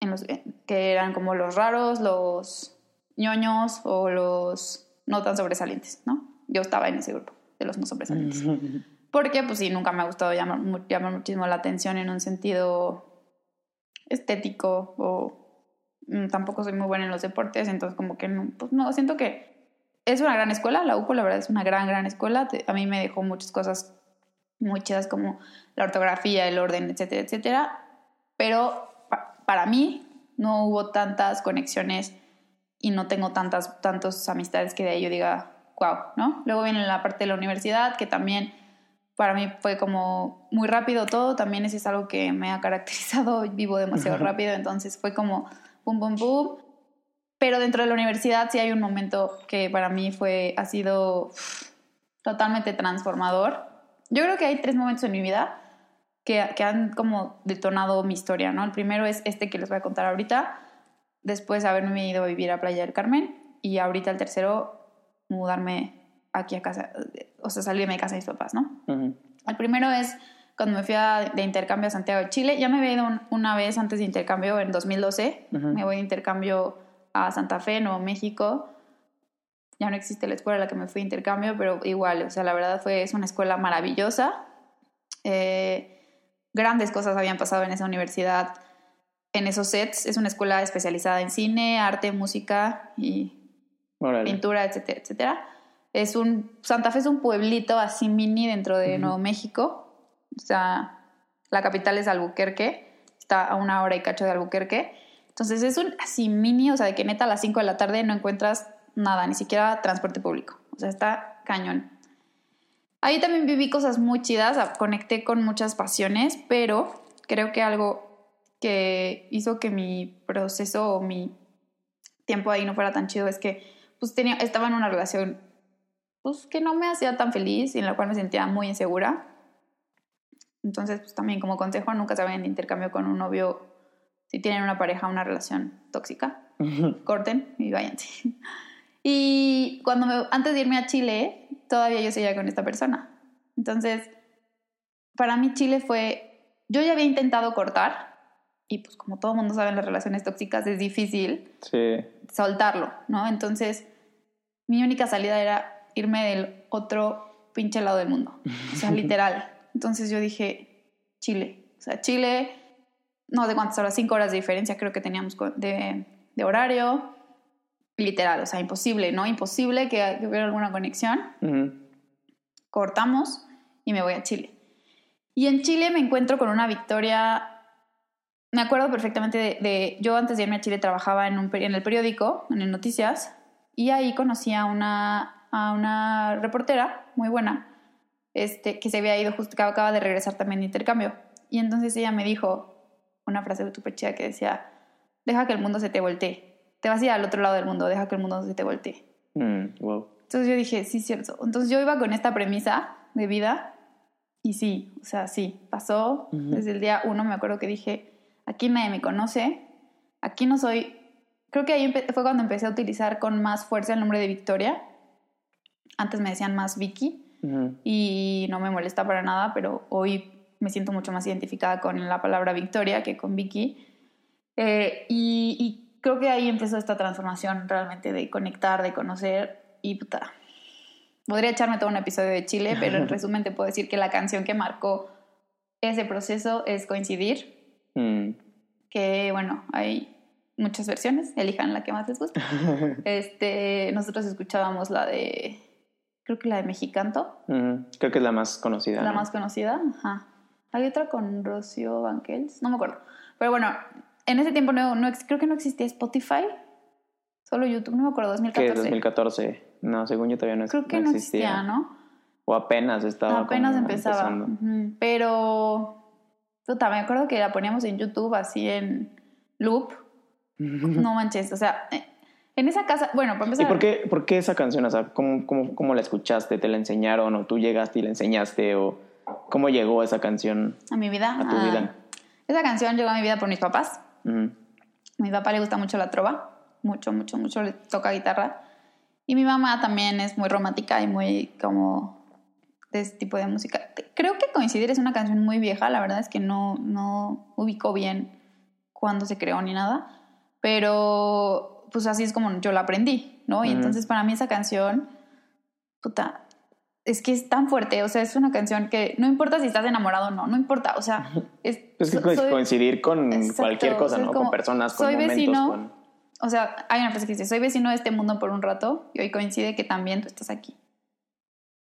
en los, que eran como los raros, los ñoños o los no tan sobresalientes, ¿no? Yo estaba en ese grupo de los no sobresalientes. Porque, pues sí, nunca me ha gustado llamar, llamar muchísimo la atención en un sentido estético o mm, tampoco soy muy buena en los deportes, entonces como que no, pues no, siento que es una gran escuela, la UCO la verdad es una gran, gran escuela, a mí me dejó muchas cosas muy chidas como la ortografía, el orden, etcétera, etcétera, pero para mí no hubo tantas conexiones y no tengo tantas tantos amistades que de ahí yo diga, wow, ¿no? Luego viene la parte de la universidad, que también para mí fue como muy rápido todo, también eso es algo que me ha caracterizado, vivo demasiado rápido, entonces fue como pum, pum, pum. Pero dentro de la universidad sí hay un momento que para mí fue, ha sido totalmente transformador. Yo creo que hay tres momentos en mi vida que, que han como detonado mi historia, ¿no? El primero es este que les voy a contar ahorita, después haberme ido a vivir a Playa del Carmen y ahorita el tercero, mudarme aquí a casa, o sea, salirme de casa de mis papás, ¿no? El primero es cuando me fui de intercambio a Santiago de Chile. Ya me había ido una vez antes de intercambio, en 2012. Me voy de intercambio a Santa Fe, Nuevo México. Ya no existe la escuela a la que me fui de intercambio, pero igual, o sea, la verdad fue, es una escuela maravillosa. Eh, grandes cosas habían pasado en esa universidad en esos sets. Es una escuela especializada en cine, arte, música y pintura, etcétera, etcétera. Es un, Santa Fe es un pueblito así mini dentro de Nuevo México. O sea, la capital es Albuquerque, está a una hora y cacho de Albuquerque. Entonces es un así mini, o sea, de que neta a las 5 de la tarde no encuentras nada, ni siquiera transporte público. O sea, está cañón. Ahí también viví cosas muy chidas, conecté con muchas pasiones, pero creo que algo que hizo que mi proceso o mi tiempo ahí no fuera tan chido es que pues tenía, estaba en una relación pues que no me hacía tan feliz y en la cual me sentía muy insegura. Entonces, pues también como consejo, nunca se vayan de intercambio con un novio si tienen una pareja, una relación tóxica. Corten y váyanse. Y cuando me, antes de irme a Chile, todavía yo seguía con esta persona. Entonces, para mí Chile fue, yo ya había intentado cortar y pues como todo mundo sabe en las relaciones tóxicas es difícil soltarlo, ¿no? Entonces, mi única salida era irme del otro pinche lado del mundo, o sea, literal. Entonces yo dije, Chile, o sea, Chile, no sé cuántas horas, cinco horas de diferencia creo que teníamos de, de horario, literal, o sea, imposible, ¿no? Imposible que, hubiera alguna conexión. Cortamos y me voy a Chile. Y en Chile me encuentro con una victoria. Me acuerdo perfectamente de, yo antes de irme a Chile trabajaba en, un, en el periódico, en el Noticias, y ahí conocí a una, a una reportera muy buena, este, que se había ido justo, que acaba de regresar también de intercambio. Y entonces ella me dijo una frase súper chida que decía, deja que el mundo se te voltee te vas a ir al otro lado del mundo, deja que el mundo se te voltee. Mm, Entonces yo dije, sí, cierto. Entonces yo iba con esta premisa de vida y sí, o sea, sí, pasó. Desde el día uno me acuerdo que dije, aquí nadie me conoce, aquí no soy... Creo que ahí fue cuando empecé a utilizar con más fuerza el nombre de Victoria. Antes me decían más Vicky y no me molesta para nada, pero hoy me siento mucho más identificada con la palabra Victoria que con Vicky. Eh, y creo que ahí empezó esta transformación realmente de conectar, de conocer y puta. Podría echarme todo un episodio de Chile, pero en resumen te puedo decir que la canción que marcó ese proceso es Coincidir. Mm. Que bueno, hay muchas versiones, elijan la que más les guste. este, nosotros escuchábamos la de, creo que la de Mexicanto. Mm, creo que es la más conocida. La más conocida, ajá. Hay otra con Rocío Banquels, no me acuerdo. Pero bueno, en ese tiempo no, no, creo que no existía Spotify, solo YouTube, no me acuerdo, 2014. ¿Qué, 2014? No, según yo todavía no, creo que no existía. ¿no? O apenas estaba. Apenas empezaba. Pero, puta, me acuerdo que la poníamos en YouTube así en loop. no manches, o sea, eh, en esa casa, bueno, para empezar. ¿Y por qué, por qué esa canción? O sea, ¿cómo, cómo, cómo la escuchaste? ¿Te la enseñaron? ¿O tú llegaste y la enseñaste? ¿O cómo llegó esa canción a mi vida? A tu vida. Esa canción llegó a mi vida por mis papás. A mi papá le gusta mucho la trova, mucho, mucho, mucho, le toca guitarra. Y mi mamá también es muy romántica y muy como de ese tipo de música. Creo que Coincidir es una canción muy vieja, la verdad es que no, no ubico bien cuándo se creó ni nada, pero pues así es como yo la aprendí, ¿no? Y entonces para mí esa canción, puta, es que es tan fuerte, o sea, es una canción que no importa si estás enamorado o no, no importa, o sea, es, es coincidir con cualquier cosa, ¿no? con personas, con soy momentos, vecino, O sea, hay una frase que dice, soy vecino de este mundo por un rato y hoy coincide que también tú estás aquí.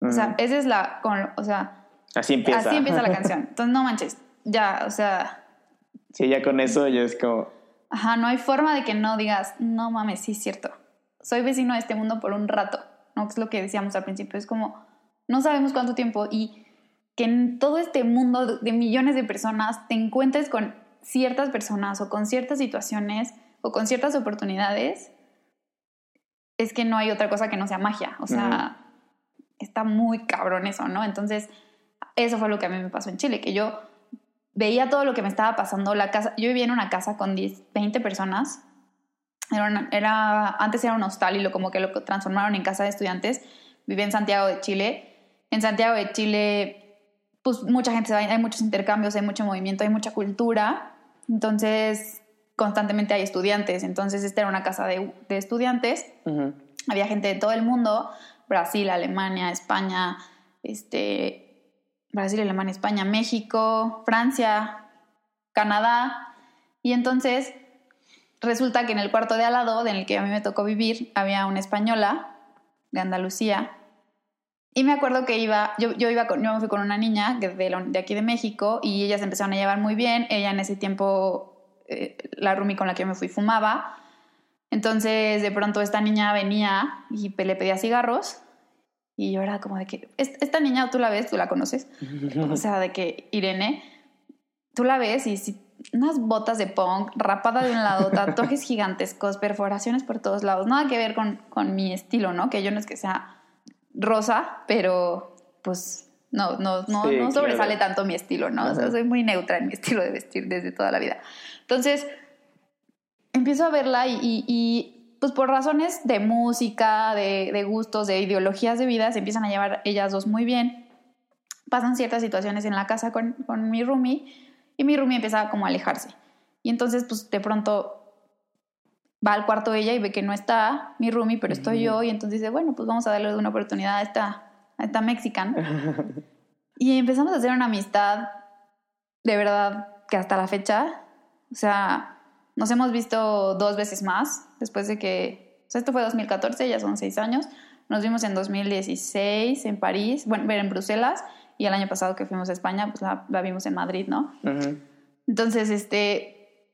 O sea, esa es la, o sea, así empieza. Así empieza la canción. Entonces, no manches, ya, o sea. Sí, ya con eso ya es como. Ajá, no hay forma de que no digas, no mames, sí es cierto. Soy vecino de este mundo por un rato, ¿no? Es lo que decíamos al principio, es como no sabemos cuánto tiempo y que en todo este mundo de millones de personas te encuentres con ciertas personas o con ciertas situaciones o con ciertas oportunidades, es que no hay otra cosa que no sea magia. O sea, está muy cabrón eso, ¿no? Entonces, eso fue lo que a mí me pasó en Chile, que yo veía todo lo que me estaba pasando. La casa, yo vivía en una casa con 10, 20 personas. Era, era antes era un hostal y lo como que lo transformaron en casa de estudiantes. Vivía en Santiago de Chile en Santiago de Chile, pues mucha gente se va, hay muchos intercambios, hay mucho movimiento, hay mucha cultura, entonces constantemente hay estudiantes, entonces esta era una casa de, estudiantes, había gente de todo el mundo, Brasil, Alemania, España, este, Brasil, Alemania, España, México, Francia, Canadá, y entonces resulta que en el cuarto de al lado, en el que a mí me tocó vivir, había una española de Andalucía y me acuerdo que iba, yo, yo iba con, yo me fui con una niña de, de, aquí de México y ellas empezaron a llevar muy bien. Ella en ese tiempo, eh, la Rumi con la que me fui fumaba. Entonces de pronto esta niña venía y le pedía cigarros y yo era como de que, esta niña tú la ves, tú la conoces. o sea, de que Irene, tú la ves y si unas botas de punk, rapada de un lado, tatuajes gigantescos, perforaciones por todos lados, nada que ver con, con mi estilo, ¿no? Que yo no es que sea rosa, pero pues no, no, no, Sí, no sobresale claro. tanto mi estilo, ¿no? O sea, soy muy neutra en mi estilo de vestir desde toda la vida. Entonces, empiezo a verla y, y- y, pues por razones de música, de, de gustos, de ideologías de vida, se empiezan a llevar ellas dos muy bien. Pasan ciertas situaciones en la casa con, con mi roomie y mi roomie empieza como a alejarse. Y entonces, pues de pronto va al cuarto ella y ve que no está mi roomie, pero estoy yo. Y entonces dice, bueno, pues vamos a darle una oportunidad a esta, a esta mexicana. Y empezamos a hacer una amistad, de verdad, que hasta la fecha, o sea, nos hemos visto dos veces más, después de que, o sea, esto fue 2014, ya son seis años, nos vimos en 2016 en París, bueno, en Bruselas, y el año pasado que fuimos a España, pues la, la vimos en Madrid, ¿no? Ujú. Entonces, este,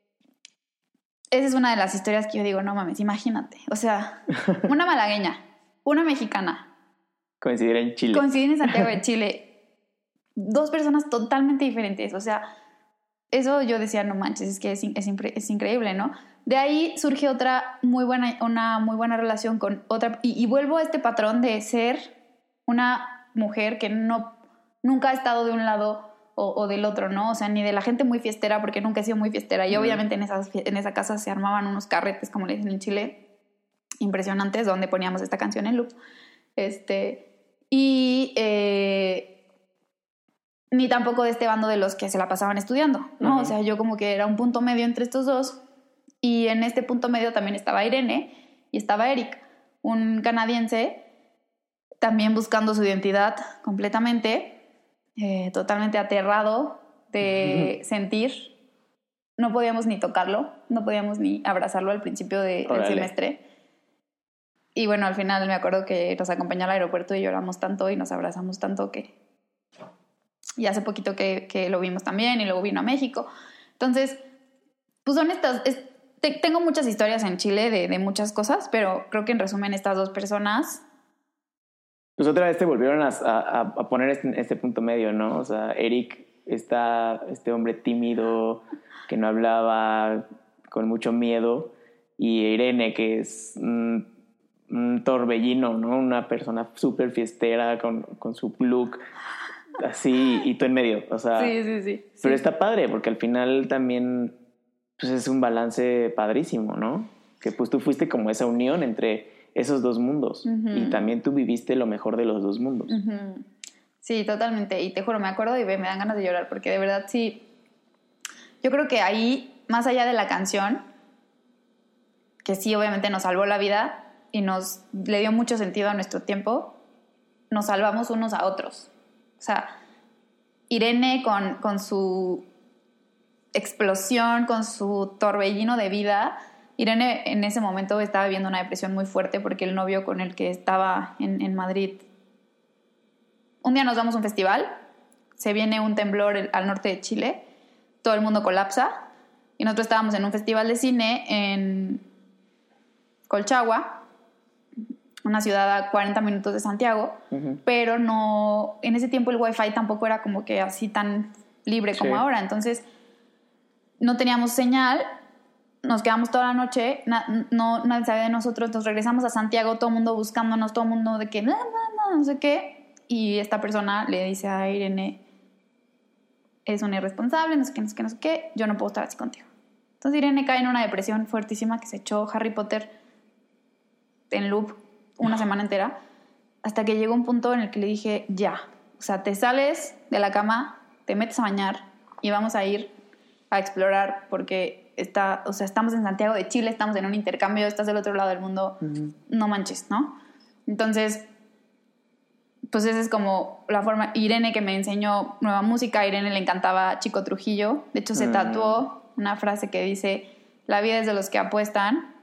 esa es una de las historias que yo digo, no mames, imagínate, o sea, una malagueña, una mexicana, Coincidir en Chile. coinciden en Santiago de Chile. Dos personas totalmente diferentes. O sea, eso yo decía, no manches, es que es, es, increíble, ¿no? De ahí surge otra muy buena, una muy buena relación con otra. Y, y vuelvo a este patrón de ser una mujer que no, nunca ha estado de un lado o, o del otro, ¿no? O sea, ni de la gente muy fiestera, porque nunca he sido muy fiestera. Y obviamente en, esas, en esa casa se armaban unos carretes, como le dicen en Chile, impresionantes, donde poníamos esta canción en loop. Este, y eh, ni tampoco de este bando de los que se la pasaban estudiando, ¿no? Ujú. O sea, yo como que era un punto medio entre estos dos. Y en este punto medio también estaba Irene y estaba Eric, un canadiense, también buscando su identidad completamente, eh, totalmente aterrado de sentir. No podíamos ni tocarlo, no podíamos ni abrazarlo al principio de- del semestre. Y bueno, al final me acuerdo que nos acompañó al aeropuerto y lloramos tanto y nos abrazamos tanto que... Y hace poquito que, que lo vimos también y luego vino a México. Entonces, pues son estas... es- te- tengo muchas historias en Chile de, de muchas cosas, pero creo que en resumen estas dos personas... Pues otra vez te volvieron a, a- a poner este, este punto medio, ¿no? O sea, Eric está este hombre tímido que no hablaba con mucho miedo y Irene que es un torbellino, ¿no? Una persona súper fiestera con, con su look así y tú en medio, o sea... sí, sí, sí. Pero sí. está padre porque al final también pues es un balance padrísimo, ¿no? Que pues tú fuiste como esa unión entre esos dos mundos Ujú. y también tú viviste lo mejor de los dos mundos. Ujú. Sí, totalmente. Y te juro, me acuerdo y me dan ganas de llorar porque de verdad sí. Yo creo que ahí, más allá de la canción, que sí, obviamente nos salvó la vida y nos le dio mucho sentido a nuestro tiempo, nos salvamos unos a otros. O sea, Irene con, con su explosión, con su torbellino de vida. Irene en ese momento estaba viviendo una depresión muy fuerte porque el novio con el que estaba en, en Madrid. Un día nos damos a un festival, se viene un temblor al norte de Chile, todo el mundo colapsa y nosotros estábamos en un festival de cine en Colchagua, una ciudad a 40 minutos de Santiago pero no, en ese tiempo el wifi tampoco era como que así tan libre como Sí. ahora, entonces no teníamos señal, nos quedamos toda la noche, na- no, nadie sabía de nosotros, nos regresamos a Santiago, todo el mundo buscándonos, todo el mundo de que, no, no, no, no sé qué, y esta persona le dice a Irene, es un irresponsable, no sé qué, no sé qué, no sé qué, yo no puedo estar así contigo. Entonces Irene cae en una depresión fuertísima que se echó Harry Potter en loop una semana entera, hasta que llegó un punto en el que le dije, ya, o sea, te sales de la cama, te metes a bañar y vamos a ir a explorar porque está, o sea, estamos en Santiago de Chile, estamos en un intercambio, estás del otro lado del mundo, no manches, ¿no? Entonces, pues esa es como la forma. Irene que me enseñó nueva música, a Irene le encantaba Chico Trujillo, de hecho se Mm. tatuó una frase que dice, la vida es de los que apuestan,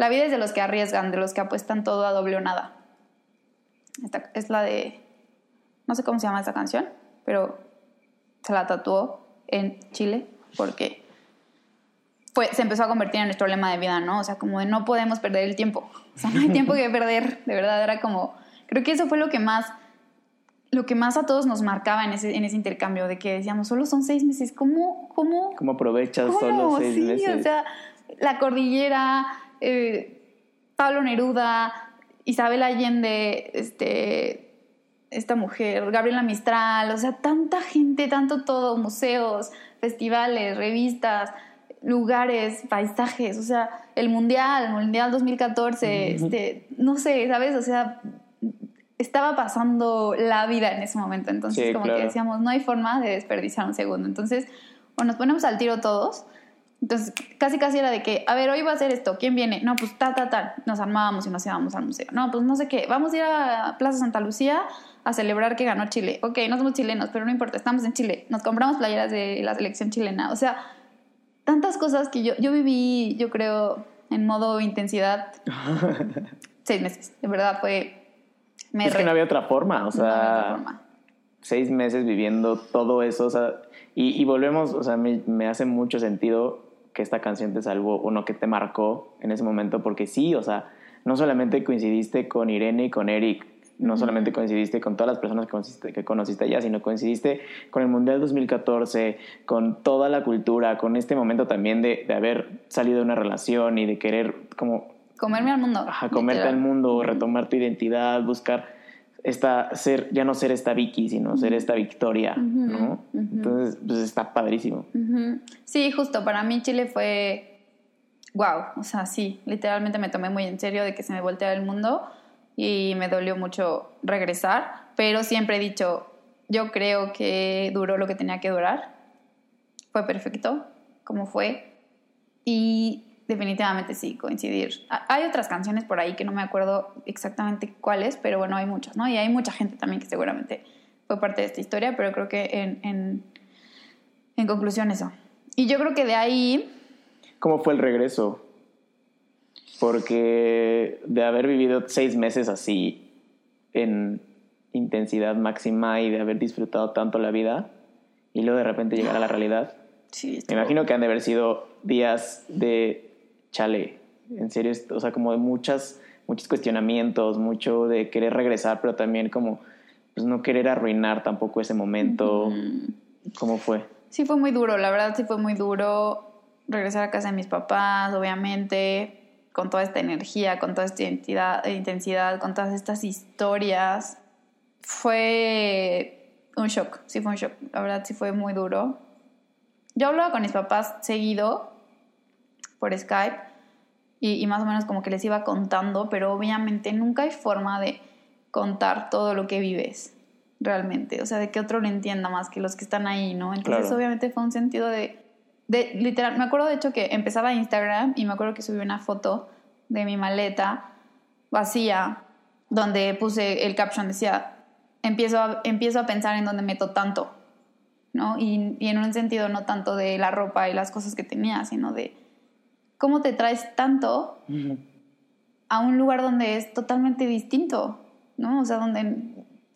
la vida es de los que arriesgan, de los que apuestan todo a doble o nada. Esta es la de, no sé cómo se llama esa canción, pero se la tatuó en Chile porque fue, se empezó a convertir en nuestro lema de vida, ¿no? O sea, como de no podemos perder el tiempo. O sea, no hay tiempo que perder. De verdad, era como. Creo que eso fue lo que más. Lo que más a todos nos marcaba en ese, en ese intercambio, de que decíamos, solo son seis meses. ¿Cómo? ¿Cómo? ¿Cómo aprovechas ¿Cómo? solo seis sí, meses? o sea, la cordillera, eh, Pablo Neruda, Isabel Allende, este, esta mujer, Gabriela Mistral, o sea, tanta gente, tanto todo, museos, festivales, revistas, lugares, paisajes, o sea, el Mundial, el Mundial 2014, este, no sé, ¿sabes? O sea, estaba pasando la vida en ese momento, entonces como que decíamos, no hay forma de desperdiciar un segundo, entonces, o nos ponemos al tiro todos, entonces casi casi era de que, a ver, hoy va a ser esto, ¿quién viene? No, pues tal, tal, tal, nos armábamos y nos íbamos al museo, no, pues no sé qué, vamos a ir a Plaza Santa Lucía a celebrar que ganó Chile, ok, no somos chilenos, pero no importa, estamos en Chile, nos compramos playeras de la selección chilena, o sea, tantas cosas que yo, yo viví, yo creo, en modo intensidad seis meses. De verdad fue... es que no había otra forma, o sea... Seis meses viviendo todo eso, o sea, y, volvemos, o sea, me, me, hace mucho sentido que esta canción te salvó, uno que te marcó en ese momento, porque sí, o sea, no solamente coincidiste con Irene y con Eric, no solamente coincidiste con todas las personas que conociste, que conociste allá, sino coincidiste con el Mundial 2014, con toda la cultura, con este momento también de, de haber salido de una relación y de querer como... Comerme al mundo. Ajá, comerte al mundo, retomar tu identidad, buscar esta, ser, ya no ser esta Vicky, sino ser esta Victoria, ¿no? Entonces, pues está padrísimo. Sí, justo, para mí Chile fue... Wow, o sea, sí, literalmente me tomé muy en serio de que se me volteara el mundo y me dolió mucho regresar, pero siempre he dicho, yo creo que duró lo que tenía que durar, fue perfecto, como fue, y definitivamente sí, coincidir. Hay otras canciones por ahí que no me acuerdo exactamente cuáles, pero bueno, hay muchas, ¿no? Y hay mucha gente también que seguramente fue parte de esta historia, pero creo que en, en, en conclusión eso. Y yo creo que de ahí... ¿Cómo fue el regreso? porque de haber vivido seis meses así en intensidad máxima y de haber disfrutado tanto la vida y luego de repente llegar a la realidad, me imagino que han de haber sido días de chale, en serio, o sea, como de muchas, muchos cuestionamientos, mucho de querer regresar, pero también como pues no querer arruinar tampoco ese momento. ¿Cómo fue? Sí, fue muy duro, la verdad sí fue muy duro regresar a casa de mis papás, obviamente, con toda esta energía, con toda esta identidad, intensidad, con todas estas historias. Fue un shock, sí fue un shock, la verdad sí fue muy duro. Yo hablaba con mis papás seguido por Skype y, y más o menos como que les iba contando, pero obviamente nunca hay forma de contar todo lo que vives realmente, o sea, de que otro lo entienda más que los que están ahí, ¿no? Entonces obviamente fue un sentido de de, literal, me acuerdo de hecho que empezaba Instagram y me acuerdo que subí una foto de mi maleta vacía donde puse el caption, decía, empiezo a, empiezo a pensar en dónde meto tanto, ¿no? Y, y, en un sentido no tanto de la ropa y las cosas que tenía, sino de cómo te traes tanto a un lugar donde es totalmente distinto, ¿no? O sea, donde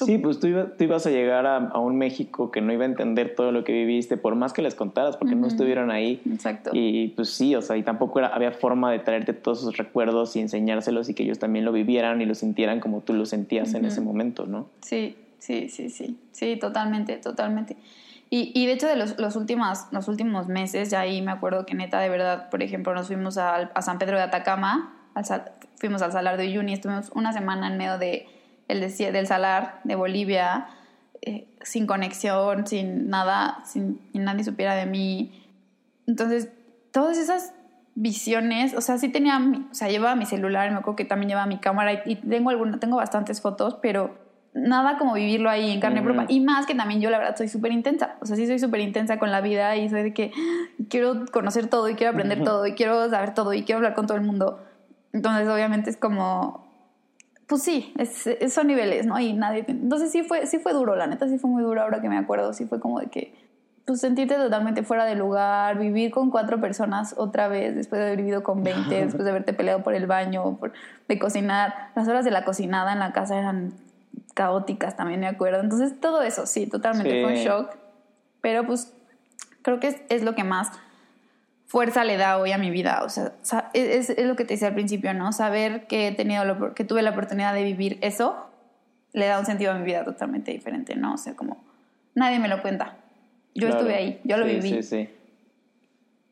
Sí, pues tú, ibas a llegar a, un México que no iba a entender todo lo que viviste, por más que les contaras, porque no estuvieron ahí. Exacto. Y pues sí, o sea, y tampoco había forma de traerte todos esos recuerdos y enseñárselos y que ellos también lo vivieran y lo sintieran como tú lo sentías en ese momento, ¿no? Sí, sí, sí, sí, sí, totalmente, totalmente. Y, y de hecho de los, últimos, los últimos meses, ya ahí me acuerdo que neta, de verdad, por ejemplo, nos fuimos a, San Pedro de Atacama, al, fuimos al Salar de Uyuni, estuvimos una semana en medio de el del Salar de Bolivia, eh, sin conexión, sin nada, sin que nadie supiera de mí. Entonces, todas esas visiones, o sea, sí tenía, o sea, llevaba mi celular, me acuerdo que también llevaba mi cámara y, tengo alguna, tengo bastantes fotos, pero nada como vivirlo ahí en carne propia. Y más que también yo, la verdad, soy súper intensa. O sea, sí soy súper intensa con la vida y soy de que quiero conocer todo y quiero aprender todo y quiero saber todo y quiero hablar con todo el mundo. Entonces, obviamente es como, pues sí, es, son niveles, ¿no? Y nadie... Entonces sí fue, sí fue duro, la neta, sí fue muy duro ahora que me acuerdo, sí fue como de que, pues sentirte totalmente fuera de lugar, vivir con cuatro personas otra vez, después de haber vivido con 20, después de haberte peleado por el baño, por, de cocinar, las horas de la cocinada en la casa eran caóticas también, me acuerdo. Entonces todo eso, sí, totalmente fue un shock, pero pues creo que es, es lo que más fuerza le da hoy a mi vida. O sea, es, es, lo que te decía al principio, ¿no? Saber que he tenido lo, que tuve la oportunidad de vivir eso le da un sentido a mi vida totalmente diferente, ¿no? O sea, como nadie me lo cuenta. Yo estuve ahí, yo lo viví. Sí, sí.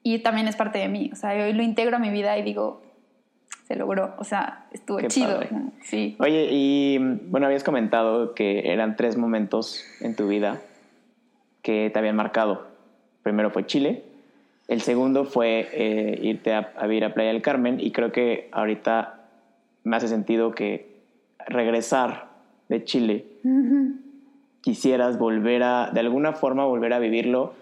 Y también es parte de mí. O sea, hoy lo integro a mi vida y digo, se logró. O sea, estuvo Qué chido. padre. Sí. Oye, y bueno, habías comentado que eran tres momentos en tu vida que te habían marcado. Primero fue Chile, el segundo fue eh, irte a, a vivir a Playa del Carmen y creo que ahorita me hace sentido que regresar de Chile quisieras volver a, de alguna forma, volver a vivirlo,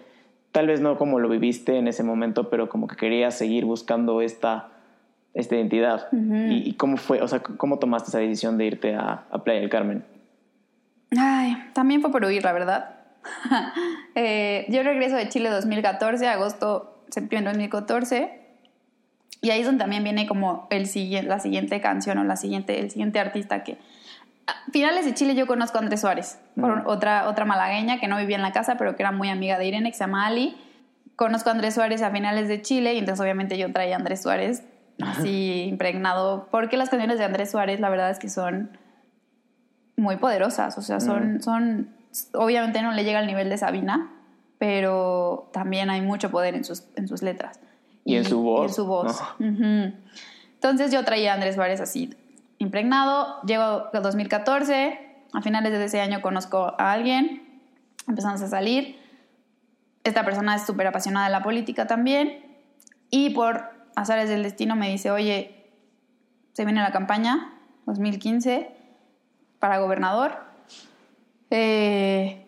tal vez no como lo viviste en ese momento, pero como que querías seguir buscando esta, esta identidad. y, y cómo fue, o sea, cómo tomaste esa decisión de irte a, a Playa del Carmen? Ay, también fue por huir, la verdad. Eh, yo regreso de Chile 2014, agosto, septiembre 2014. Y ahí es donde también viene como el siguiente, la siguiente canción o la siguiente, el siguiente artista que... A finales de Chile yo conozco a Andrés Suárez, por Ujú. otra, otra malagueña que no vivía en la casa, pero que era muy amiga de Irene, que se llama Ali. Conozco a Andrés Suárez a finales de Chile y entonces obviamente yo traía a Andrés Suárez así impregnado, porque las canciones de Andrés Suárez la verdad es que son muy poderosas, o sea, son, Mm. son, obviamente no le llega al nivel de Sabina, pero también hay mucho poder en sus, en sus letras. Y en su voz, en su voz. Ujú. Entonces yo traía a Andrés Suárez así, impregnado, llego a 2014, a finales de ese año conozco a alguien, empezamos a salir, esta persona es súper apasionada de la política también, y por azares del destino me dice, oye, se viene la campaña 2015 para gobernador. Eh,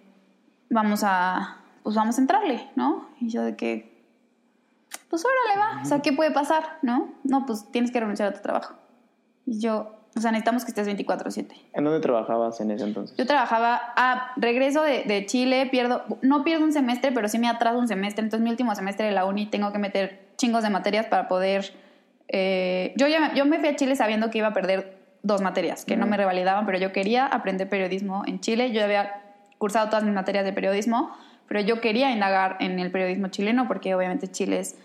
vamos a, pues vamos a entrarle, ¿no? Y yo de que, pues órale va, o sea, ¿qué puede pasar, no? No, pues tienes que renunciar a tu trabajo. Y yo, o sea, necesitamos que estés 24/7. ¿En dónde trabajabas en ese entonces? Yo trabajaba, ah, regreso de, de Chile, pierdo, no pierdo un semestre, pero sí me atraso un semestre. Entonces, mi último semestre de la uni tengo que meter chingos de materias para poder. eh, yo, ya, yo me fui a Chile sabiendo que iba a perder dos materias, que no Ujú. me revalidaban, pero yo quería aprender periodismo en Chile. Yo había cursado todas mis materias de periodismo, pero yo quería indagar en el periodismo chileno, porque obviamente Chile es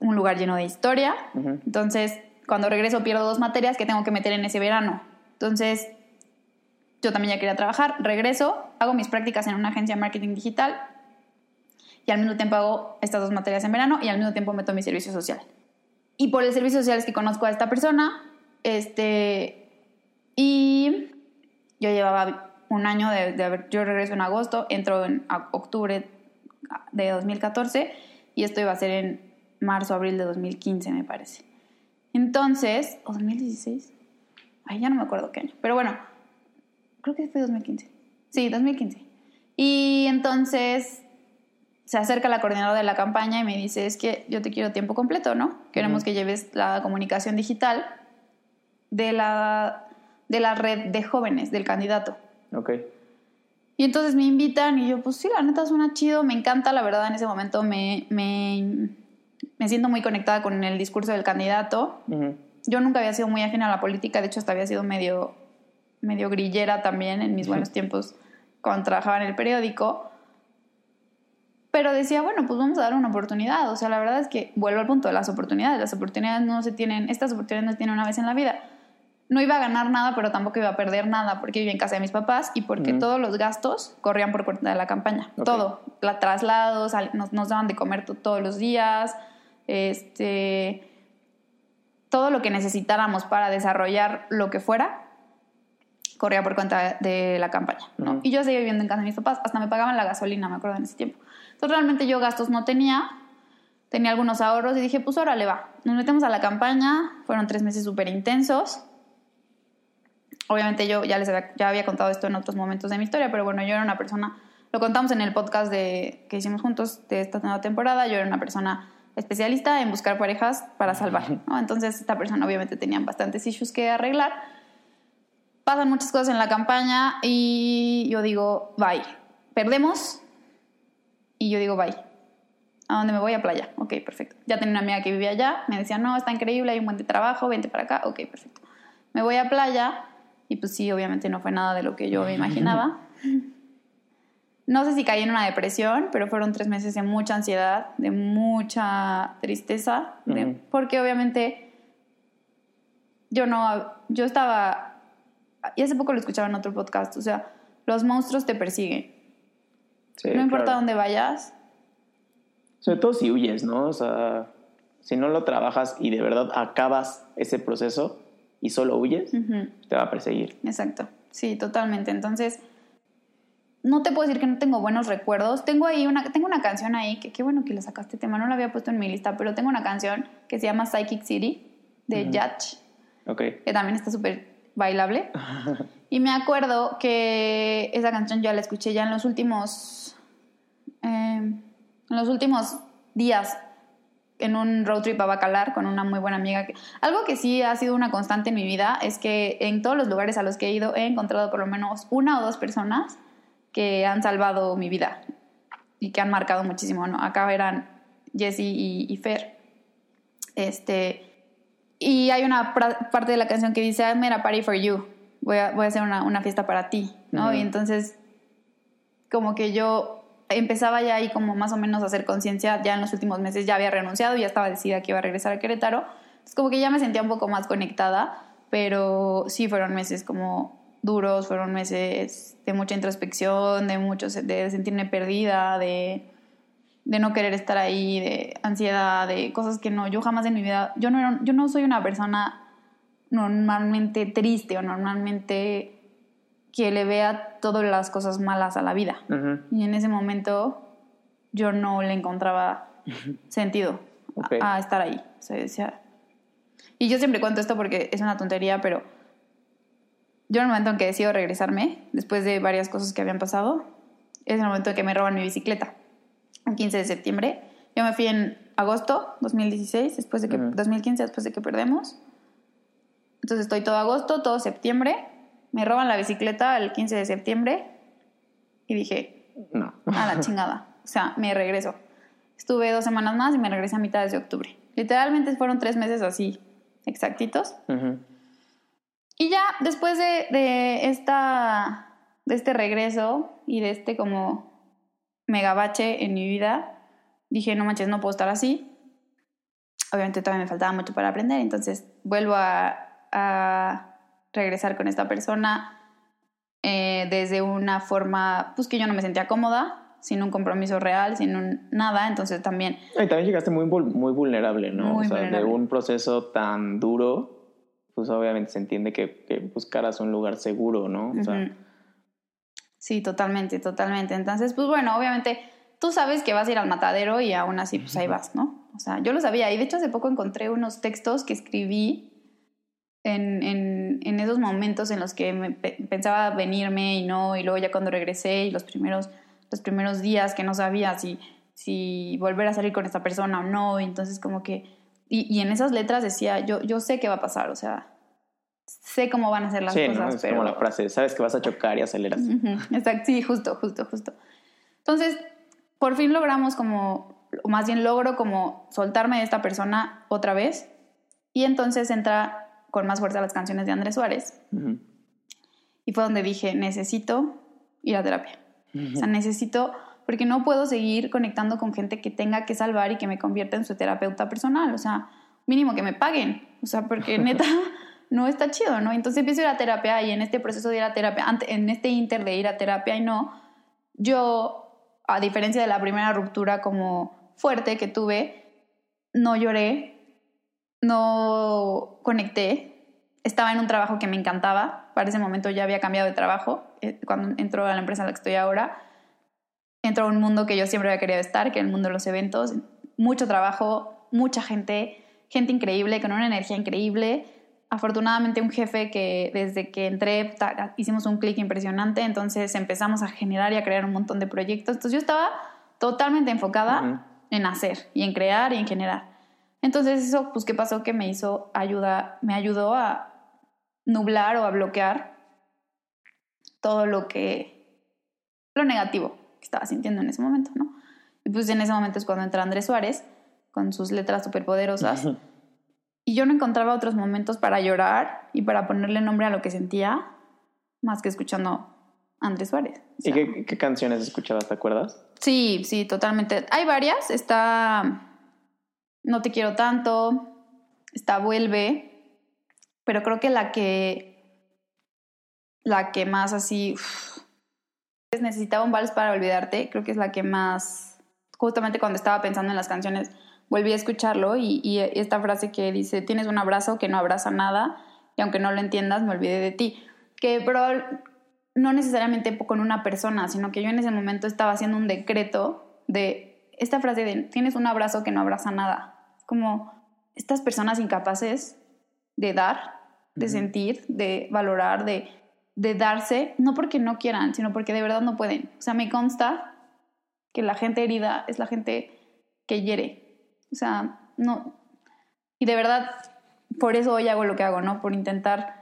un lugar lleno de historia. Entonces, cuando regreso pierdo dos materias que tengo que meter en ese verano. Entonces, yo también ya quería trabajar, regreso, hago mis prácticas en una agencia de marketing digital y al mismo tiempo hago estas dos materias en verano y al mismo tiempo meto mi servicio social. Y por el servicio social es que conozco a esta persona, este, y yo llevaba un año de, de haber, yo regreso en agosto, entro en octubre de 2014 y esto iba a ser en marzo, abril de 2015, me parece. Entonces, ¿o 2016? Ay, ya no me acuerdo qué año. Pero bueno, creo que fue 2015. Sí, 2015. Y entonces se acerca la coordinadora de la campaña y me dice, es que yo te quiero tiempo completo, ¿no? Queremos que lleves la comunicación digital de la, de la red de jóvenes del candidato. Ok. Y entonces me invitan y yo, pues sí, la neta suena chido, me encanta, la verdad, en ese momento me, me, me siento muy conectada con el discurso del candidato. Yo nunca había sido muy afín a la política, de hecho hasta había sido medio, medio grillera también en mis buenos tiempos cuando trabajaba en el periódico. Pero decía, bueno, pues vamos a dar una oportunidad. O sea, la verdad es que vuelvo al punto de las oportunidades. Las oportunidades no se tienen, estas oportunidades no se tienen una vez en la vida. No iba a ganar nada, pero tampoco iba a perder nada porque vivía en casa de mis papás y porque Ujú. todos los gastos corrían por cuenta de la campaña. Ok. Todo. La traslados, nos, nos daban de comer to- todos los días. Este todo lo que necesitáramos para desarrollar lo que fuera corría por cuenta de la campaña. ¿no? Ujú. Y yo seguía viviendo en casa de mis papás, hasta me pagaban la gasolina, me acuerdo en ese tiempo. Entonces realmente yo gastos no tenía, tenía algunos ahorros y dije, pues órale va, nos metemos a la campaña, fueron tres meses súper intensos. Obviamente yo ya les había, ya había contado esto en otros momentos de mi historia, pero bueno, yo era una persona, lo contamos en el podcast de, que hicimos juntos de esta nueva temporada, yo era una persona especialista en buscar parejas para salvar, ¿no? Entonces esta persona obviamente tenía bastantes issues que arreglar. Pasan muchas cosas en la campaña y yo digo, bye. Perdemos y yo digo, bye. ¿A dónde me voy? A playa. Ok, perfecto. Ya tenía una amiga que vivía allá. Me decía, no, está increíble, hay un buen de trabajo, vente para acá. Ok, perfecto. Me voy a playa y pues sí, obviamente no fue nada de lo que yo me imaginaba. No sé si caí en una depresión, pero fueron tres meses de mucha ansiedad, de mucha tristeza, de- Ujú. porque obviamente yo no, yo estaba, y hace poco lo escuchaba en otro podcast, o sea, los monstruos te persiguen. Sí, no importa claro. dónde vayas, Sobre todo si huyes, ¿no? O sea, si no lo trabajas y de verdad acabas ese proceso y solo huyes, te va a perseguir. Exacto, sí, totalmente. Entonces, no te puedo decir que no tengo buenos recuerdos. Tengo ahí una, tengo una canción ahí, que qué bueno que la sacaste tema, no la había puesto en mi lista, pero tengo una canción que se llama Psychic City de Yatch, que también está súper bailable. y me acuerdo que esa canción ya la escuché ya en los últimos, eh, en los últimos días en un road trip a Bacalar con una muy buena amiga. Algo que sí ha sido una constante en mi vida es que en todos los lugares a los que he ido he encontrado por lo menos una o dos personas que han salvado mi vida y que han marcado muchísimo. ¿no? Acá eran Jessie y, Fer. Este, y hay una parte de la canción que dice, I'm a party for you. Voy a, voy a hacer una, una, fiesta para ti, ¿no? Y entonces, como que yo empezaba ya ahí como más o menos a hacer conciencia, ya en los últimos meses ya había renunciado, ya estaba decidida que iba a regresar a Querétaro. Es como que ya me sentía un poco más conectada, pero sí fueron meses como duros, fueron meses de mucha introspección, de mucho, de sentirme perdida, de, de no querer estar ahí, de ansiedad, de cosas que no, yo jamás en mi vida, yo no, yo no soy una persona normalmente triste o normalmente que le vea todas las cosas malas a la vida. Y en ese momento yo no le encontraba sentido a, estar ahí. y yo siempre cuento esto porque es una tontería, pero yo en el momento en que decido regresarme, después de varias cosas que habían pasado, es el momento en que me roban mi bicicleta. El 15 de septiembre. Yo me fui en agosto 2016, después de que, 2015, después de que perdemos. Entonces estoy todo agosto, todo septiembre. Me roban la bicicleta el 15 de septiembre. Y dije, no. A la chingada. O sea, me regreso. Estuve dos semanas más y me regresé a mitad de octubre. Literalmente fueron tres meses así, exactitos. Y ya después de, esta, de este regreso y de este como megabache en mi vida, dije, no manches, no puedo estar así. Obviamente todavía me faltaba mucho para aprender, entonces vuelvo a, regresar con esta persona eh, desde una forma, pues que yo no me sentía cómoda, sin un compromiso real, sin un, nada, entonces también... Y también llegaste muy, muy vulnerable, ¿no? o sea, de un proceso tan duro pues obviamente se entiende que, buscaras un lugar seguro, ¿no? Sí, totalmente, totalmente. Entonces, pues bueno, obviamente tú sabes que vas a ir al matadero y aún así, pues ahí vas, ¿no? O sea, yo lo sabía. Y de hecho, hace poco encontré unos textos que escribí en, en, esos momentos en los que me pensaba venirme y no, y luego ya cuando regresé y los primeros, los primeros días que no sabía si, si volver a salir con esta persona o no, y entonces como que y, en esas letras decía, yo, yo sé qué va a pasar, o sea, sé cómo van a ser las cosas. ¿no? Es como la frase, sabes que vas a chocar y aceleras. Exacto, sí, justo, justo, justo. Entonces, por fin logramos como, o más bien logro como soltarme de esta persona otra vez. Y entonces entra con más fuerza las canciones de Andrés Suárez. Y fue donde dije, necesito ir a terapia. O sea, necesito porque no puedo seguir conectando con gente que tenga que salvar y que me convierta en su terapeuta personal, o sea, mínimo que me paguen, o sea, porque neta no está chido, ¿no? Entonces empiezo a ir a terapia y en este proceso de ir a terapia, en este inter de ir a terapia y no, yo, a diferencia de la primera ruptura como fuerte que tuve, no lloré, no conecté, estaba en un trabajo que me encantaba, para ese momento ya había cambiado de trabajo, eh, cuando entró a la empresa en la que estoy ahora, entró a un mundo que yo siempre había querido estar, que es el mundo de los eventos. Mucho trabajo, mucha gente, gente increíble, con una energía increíble. Afortunadamente un jefe que desde que entré hicimos un clic impresionante, entonces empezamos a generar y a crear un montón de proyectos. Entonces yo estaba totalmente enfocada en hacer y en crear y en generar. Entonces eso, pues, ¿qué pasó? Que me hizo ayuda, me ayudó a nublar o a bloquear todo lo que, lo negativo que estaba sintiendo en ese momento, ¿no? Y pues en ese momento es cuando entra Andrés Suárez con sus letras superpoderosas. Y yo no encontraba otros momentos para llorar y para ponerle nombre a lo que sentía más que escuchando a Andrés Suárez. ¿Y qué, qué, canciones escuchabas, te acuerdas? Sí, sí, totalmente. Hay varias. Está No te quiero tanto, está Vuelve, pero creo que la que la que más así necesitaba un vals para olvidarte, creo que es la que más, justamente cuando estaba pensando en las canciones volví a escucharlo y, y esta frase que dice, tienes un abrazo que no abraza nada y aunque no lo entiendas, me olvidé de ti. Que pero no necesariamente con una persona, sino que yo en ese momento estaba haciendo un decreto de esta frase de tienes un abrazo que no abraza nada. Como estas personas incapaces de dar, de sentir, de valorar, de, de darse, no porque no quieran, sino porque de verdad no pueden. O sea, me consta que la gente herida es la gente que hiere. O sea, no. Y de verdad, por eso hoy hago lo que hago, ¿no? Por intentar.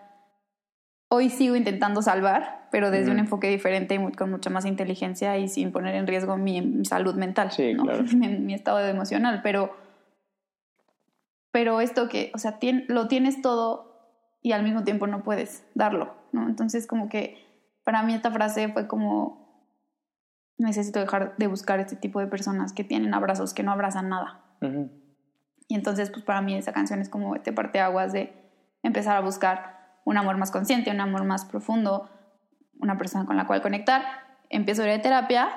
Hoy sigo intentando salvar, pero desde un enfoque diferente y con mucha más inteligencia y sin poner en riesgo mi, salud mental, ¿no? mi, estado emocional. Pero, pero esto que, o sea, lo tienes todo y al mismo tiempo no puedes darlo, ¿no? Entonces, como que para mí esta frase fue como necesito dejar de buscar este tipo de personas que tienen abrazos, que no abrazan nada. Y entonces, pues para mí esa canción es como este parteaguas de empezar a buscar un amor más consciente, un amor más profundo, una persona con la cual conectar. Empiezo a ir a terapia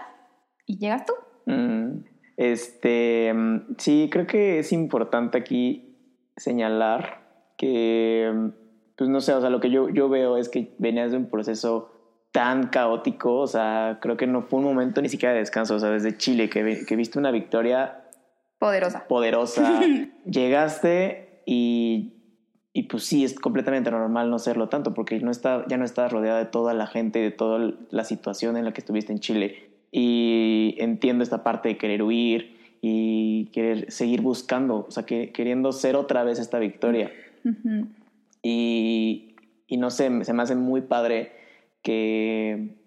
y llegas tú. Mm, este, sí, creo que es importante aquí señalar que, pues no sé, o sea, lo que yo, yo veo es que venías de un proceso tan caótico, o sea, creo que no fue un momento ni siquiera de descanso, o sea, desde Chile, que, que viste una victoria poderosa. Poderosa. Llegaste y, y pues sí, es completamente normal no serlo tanto, porque no está, ya no estás rodeada de toda la gente, de toda la situación en la que estuviste en Chile. Y entiendo esta parte de querer huir y querer seguir buscando, o sea, que, queriendo ser otra vez esta victoria. y, y no sé, se me hace muy padre que,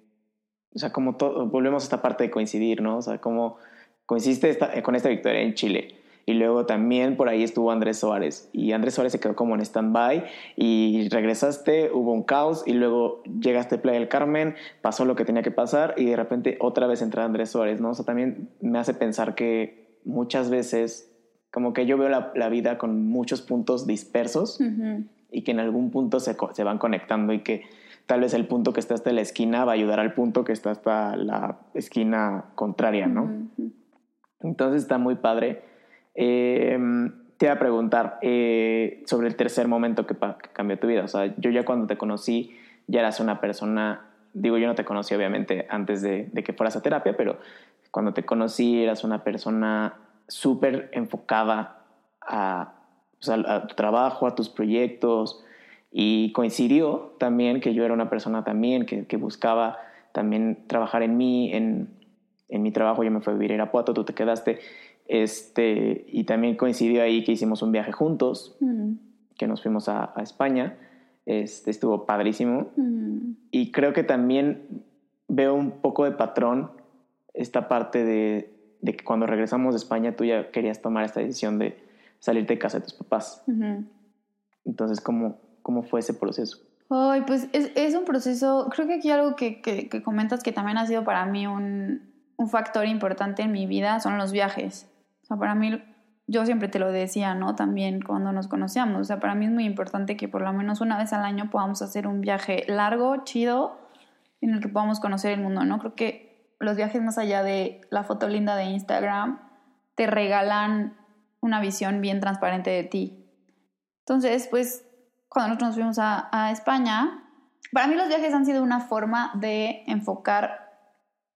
o sea, como todo, volvemos a esta parte de coincidir, ¿no? O sea, como coinciste esta, con esta victoria en Chile. Y luego también por ahí estuvo Andrés Suárez. Y Andrés Suárez se quedó como en stand-by y regresaste, hubo un caos y luego llegaste a Playa del Carmen, pasó lo que tenía que pasar y de repente otra vez entra Andrés Suárez, ¿no? O sea, también me hace pensar que muchas veces como que yo veo la, la vida con muchos puntos dispersos y que en algún punto se, se van conectando y que tal vez el punto que está hasta la esquina va a ayudar al punto que está hasta la esquina contraria, ¿no? Entonces está muy padre. Eh, te iba a preguntar eh, sobre el tercer momento que, cambió tu vida. O sea, yo ya cuando te conocí ya eras una persona, digo, yo no te conocí obviamente antes de, que fueras a terapia, pero cuando te conocí eras una persona súper enfocada a, a tu trabajo, a tus proyectos, y coincidió también que yo era una persona también que buscaba también trabajar en mí, en, en, mi trabajo. Yo me fui a vivir a Irapuato, tú te quedaste. Este, y también coincidió ahí que hicimos un viaje juntos, mm. que nos fuimos a, a, España. Este, estuvo padrísimo. Mm. Y creo que también veo un poco de patrón esta parte de, de, que cuando regresamos de España tú ya querías tomar esta decisión de salirte de casa de tus papás. Entonces, ¿cómo, ¿Cómo fue ese proceso? Ay, pues es, es, un proceso, creo que aquí algo que, que, que, comentas que también ha sido para mí un, un factor importante en mi vida son los viajes. O sea, para mí, yo siempre te lo decía, ¿no? También cuando nos conocíamos. O sea, para mí es muy importante que por lo menos una vez al año podamos hacer un viaje largo, chido, en el que podamos conocer el mundo, ¿no? Creo que los viajes más allá de la foto linda de Instagram te regalan una visión bien transparente de ti. Entonces, pues cuando nosotros nos fuimos a, España, para mí los viajes han sido una forma de enfocar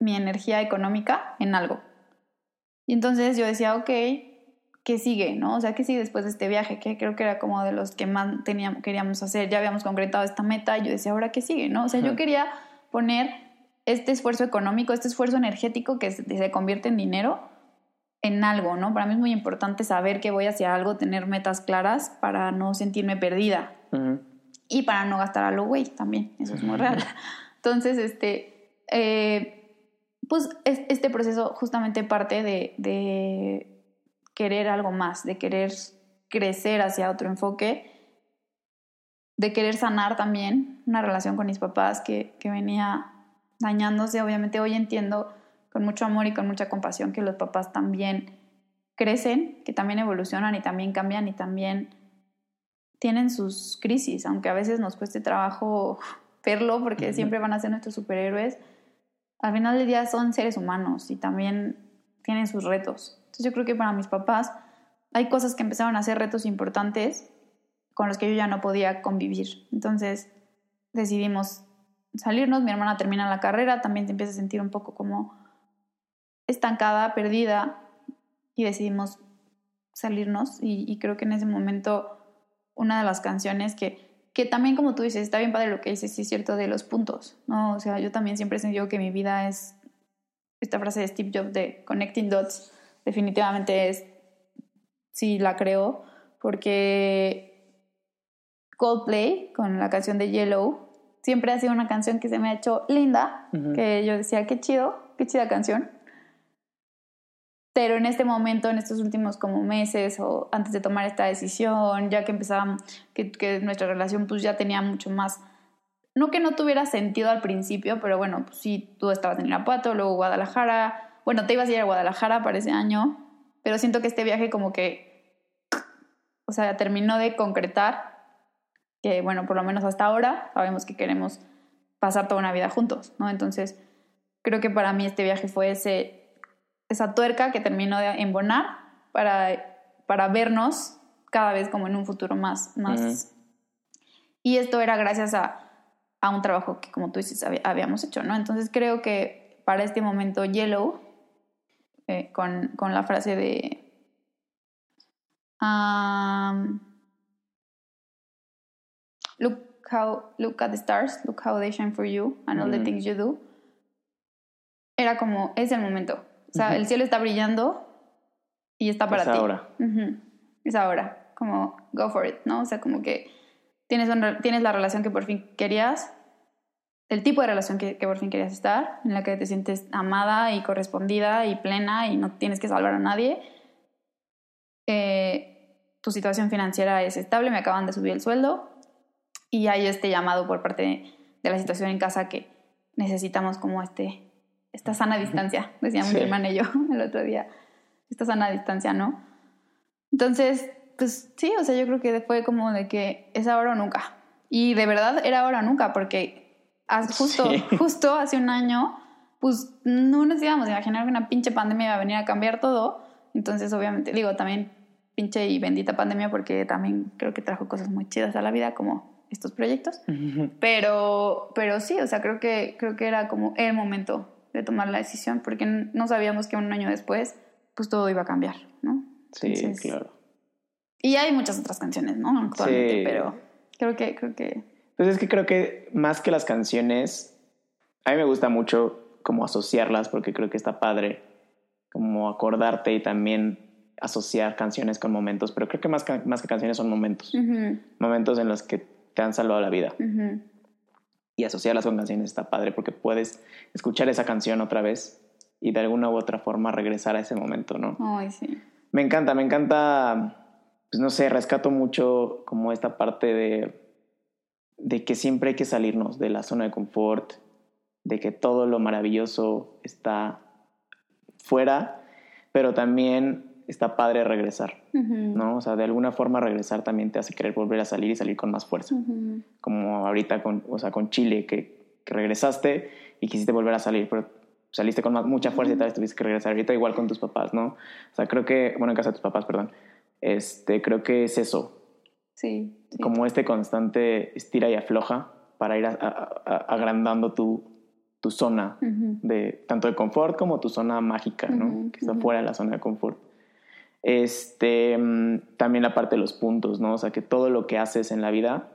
mi energía económica en algo. Y entonces yo decía, ok, ¿qué sigue? ¿No? O sea, ¿qué sigue después de este viaje? Que creo que era como de los que más teníamos, queríamos hacer. Ya habíamos concretado esta meta y yo decía, ¿ahora qué sigue? ¿No? O sea, yo quería poner este esfuerzo económico, este esfuerzo energético que se, convierte en dinero en algo, ¿no? Para mí es muy importante saber que voy hacia algo, tener metas claras para no sentirme perdida. Y para no gastar a lo güey también, eso es muy real. Entonces, este, eh, pues este proceso justamente parte de, de, querer algo más, de querer crecer hacia otro enfoque, de querer sanar también una relación con mis papás que, que venía dañándose. Obviamente hoy entiendo con mucho amor y con mucha compasión que los papás también crecen, que también evolucionan y también cambian y también tienen sus crisis, aunque a veces nos cueste trabajo verlo porque siempre van a ser nuestros superhéroes, al final del día son seres humanos y también tienen sus retos. Entonces yo creo que para mis papás hay cosas que empezaron a ser retos importantes con los que yo ya no podía convivir. Entonces decidimos salirnos, mi hermana termina la carrera, también se empieza a sentir un poco como estancada, perdida, y decidimos salirnos. Y, creo que en ese momento una de las canciones que, que también como tú dices, está bien padre lo que dices, sí es cierto, de los puntos, ¿no? O sea, yo también siempre he sentido que mi vida es esta frase de Steve Jobs de Connecting Dots, definitivamente es, sí la creo, porque Coldplay, con la canción de Yellow, siempre ha sido una canción que se me ha hecho linda, que yo decía, qué chido, qué chida canción. Pero en este momento, en estos últimos como meses o antes de tomar esta decisión, ya que empezábamos, que, que nuestra relación pues ya tenía mucho más, no que no tuviera sentido al principio, pero bueno, pues sí, tú estabas en Irapuato, luego Guadalajara, bueno, te ibas a ir a Guadalajara para ese año, pero siento que este viaje como que, o sea, terminó de concretar que bueno, por lo menos hasta ahora sabemos que queremos pasar toda una vida juntos, ¿no? Entonces, creo que para mí este viaje fue ese, esa tuerca que terminó de embonar para, para vernos cada vez como en un futuro más. más. Y esto era gracias a, a, un trabajo que, como tú dices, habíamos hecho, ¿no? Entonces, creo que para este momento Yellow, eh, con, con, la frase de... Um, look how look at the stars, look how they shine for you and all the things you do. Era como es el momento. O sea, el cielo está brillando y está para es ti. Ahora. Es ahora. Como go for it, ¿no? O sea, como que tienes, tienes la relación que por fin querías, el tipo de relación que, que, por fin querías estar, en la que te sientes amada y correspondida y plena y no tienes que salvar a nadie. Eh, tu situación financiera es estable, me acaban de subir el sueldo, y hay este llamado por parte de, la situación en casa que necesitamos como este, esta sana distancia, decíamos mi hermana y yo el otro día, esta sana distancia, ¿no? Entonces, pues sí, o sea, yo creo que fue como de que es ahora o nunca. Y de verdad era ahora o nunca, porque justo, justo hace un año, pues no nos íbamos a imaginar que una pinche pandemia iba a venir a cambiar todo. Entonces, obviamente, digo, también pinche y bendita pandemia, porque también creo que trajo cosas muy chidas a la vida, como estos proyectos. Pero, pero sí, o sea, creo que, creo que era como el momento de tomar la decisión, porque no sabíamos que un año después, pues todo iba a cambiar, ¿no? Sí, claro. Y hay muchas otras canciones, ¿no? Actualmente, pero creo que, creo que... Pues es que creo que más que las canciones, a mí me gusta mucho como asociarlas, porque creo que está padre como acordarte y también asociar canciones con momentos, pero creo que más que, más que canciones son momentos. Momentos en los que te han salvado la vida. Y asociarlas con canciones está padre porque puedes escuchar esa canción otra vez y de alguna u otra forma regresar a ese momento, ¿no? Ay, sí. Me encanta, me encanta, pues no sé, rescato mucho como esta parte de, de que siempre hay que salirnos de la zona de confort, de que todo lo maravilloso está fuera, pero también está padre regresar, ¿no? O sea, de alguna forma regresar también te hace querer volver a salir y salir con más fuerza. Como ahorita con, o sea, con Chile, que, regresaste y quisiste volver a salir, pero saliste con mucha fuerza y tal vez tuviste que regresar. Ahorita igual con tus papás, ¿no? O sea, creo que, bueno, en casa de tus papás, perdón. Este, creo que es eso. Sí. Como este constante estira y afloja para ir agrandando tu, tu zona de tanto de confort como tu zona mágica, ¿no? Que está fuera de la zona de confort. Este, mm, también la parte de los puntos, ¿no? O sea, que todo lo que haces en la vida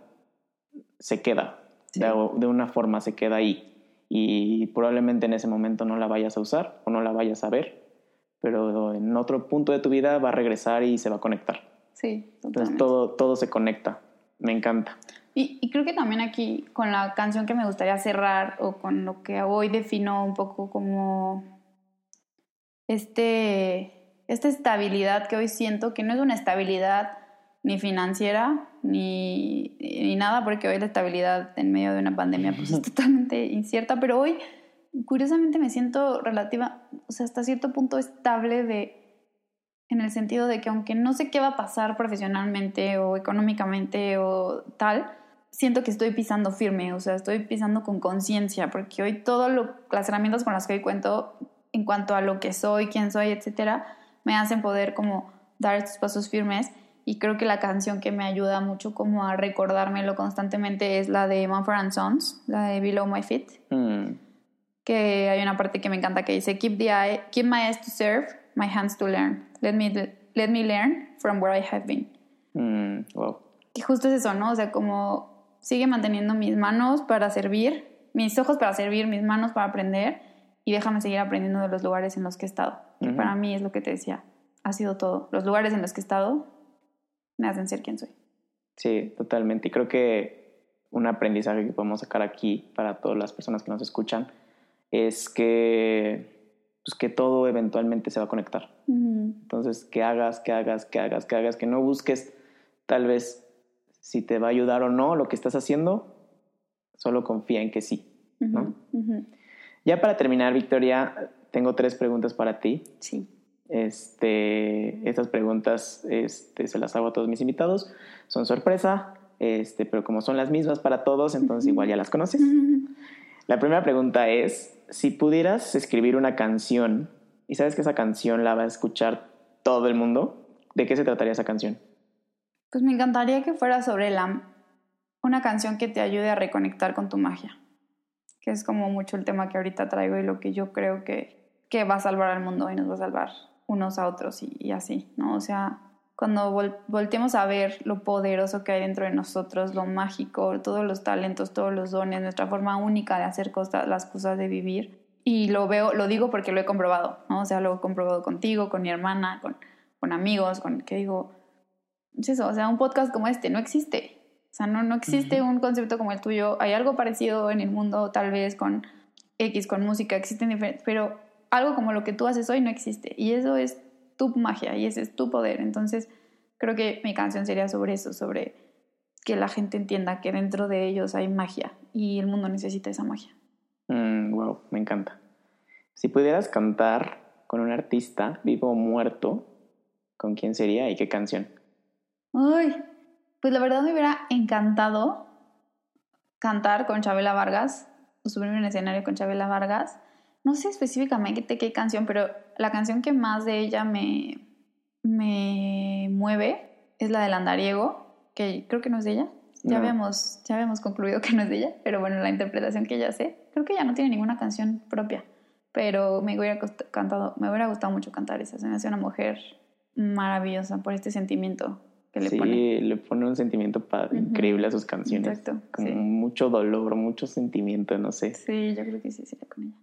se queda, de, una forma se queda ahí. Y probablemente en ese momento no la vayas a usar o no la vayas a ver, pero en otro punto de tu vida va a regresar y se va a conectar. Sí, totalmente. Entonces todo, todo se conecta. Me encanta. Y, y, creo que también aquí con la canción que me gustaría cerrar o con lo que hoy defino un poco como este esta estabilidad que hoy siento, que no es una estabilidad ni financiera ni, ni nada, porque hoy la estabilidad en medio de una pandemia pues, es totalmente incierta, pero hoy curiosamente me siento relativa, o sea, hasta cierto punto estable de en el sentido de que aunque no sé qué va a pasar profesionalmente o económicamente o tal, siento que estoy pisando firme, o sea, estoy pisando con conciencia, porque hoy todas las herramientas con las que hoy cuento en cuanto a lo que soy, quién soy, etcétera, me hacen poder como dar estos pasos firmes. Y creo que la canción que me ayuda mucho como a recordármelo constantemente es la de Mumford Sons, la de Below My Feet. Mm, Que hay una parte que me encanta que dice, keep, the eye, keep my eyes to serve, my hands to learn. Let me, let me learn from where I have been. mm, wow. Y justo es eso, ¿no? O sea, como sigue manteniendo mis manos para servir, mis ojos para servir, mis manos para aprender y déjame seguir aprendiendo de los lugares en los que he estado. Que Ujú. para mí es lo que te decía, ha sido todo. Los lugares en los que he estado me hacen ser quien soy. Sí, totalmente. Y creo que un aprendizaje que podemos sacar aquí para todas las personas que nos escuchan es que, pues, que todo eventualmente se va a conectar. Entonces, que hagas, que hagas, que hagas, que hagas, que no busques tal vez si te va a ayudar o no lo que estás haciendo, solo confía en que sí. Ya para terminar, Victoria, tengo tres preguntas para ti. Sí. Este, estas preguntas este, se las hago a todos mis invitados. Son sorpresa, este, pero como son las mismas para todos, entonces igual ya las conoces. La primera pregunta es, si pudieras escribir una canción y sabes que esa canción la va a escuchar todo el mundo, ¿de qué se trataría esa canción? Pues me encantaría que fuera sobre la una canción que te ayude a reconectar con tu magia, que es como mucho el tema que ahorita traigo y lo que yo creo que, que va a salvar al mundo y nos va a salvar unos a otros y, y así, ¿no? O sea, cuando vol volteemos a ver lo poderoso que hay dentro de nosotros, lo mágico, todos los talentos, todos los dones, nuestra forma única de hacer cosas, las cosas de vivir. Y lo veo, lo digo porque lo he comprobado, ¿no? O sea, lo he comprobado contigo, con mi hermana, con, con amigos, con que digo, es eso, o sea, un podcast como este no existe. O sea, no, no existe un concepto como el tuyo. Hay algo parecido en el mundo, tal vez con X, con música, existen diferentes, pero algo como lo que tú haces hoy no existe. Y eso es tu magia y ese es tu poder. Entonces, creo que mi canción sería sobre eso, sobre que la gente entienda que dentro de ellos hay magia y el mundo necesita esa magia. Mm, wow, me encanta. Si pudieras cantar con un artista, vivo o muerto, ¿con quién sería y qué canción? Ay, pues la verdad me hubiera encantado cantar con Chabela Vargas, subirme en un escenario con Chabela Vargas. No sé específicamente qué canción, pero la canción que más de ella me, me mueve es la del andariego, que creo que no es de ella. Ya, No. habíamos, ya habíamos concluido que no es de ella, pero bueno, la interpretación que ella hace, creo que ella no tiene ninguna canción propia, pero me hubiera, cantado, me hubiera gustado mucho cantar esa. Se me hace una mujer maravillosa por este sentimiento que le sí, pone. le pone un sentimiento increíble a sus canciones. Exacto, Como sí. mucho dolor, mucho sentimiento, no sé. Sí, yo creo que sí sería con ella.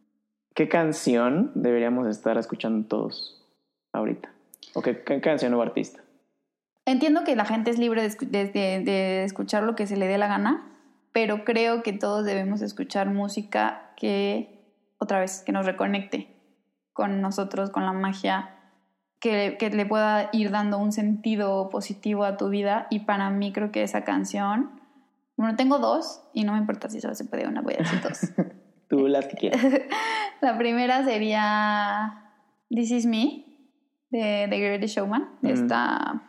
¿Qué canción deberíamos estar escuchando todos ahorita? ¿O qué, qué canción o artista? Entiendo que la gente es libre de, escu- de- de- de escuchar lo que se le dé la gana, pero creo que todos debemos escuchar música que, otra vez, que nos reconecte con nosotros, con la magia, que, que le pueda ir dando un sentido positivo a tu vida. Y para mí creo que esa canción, bueno, tengo dos y no me importa si solo se puede una, voy a decir dos. Tú las que quieras. La primera sería This Is Me, de The Greatest Showman, Mm. esta...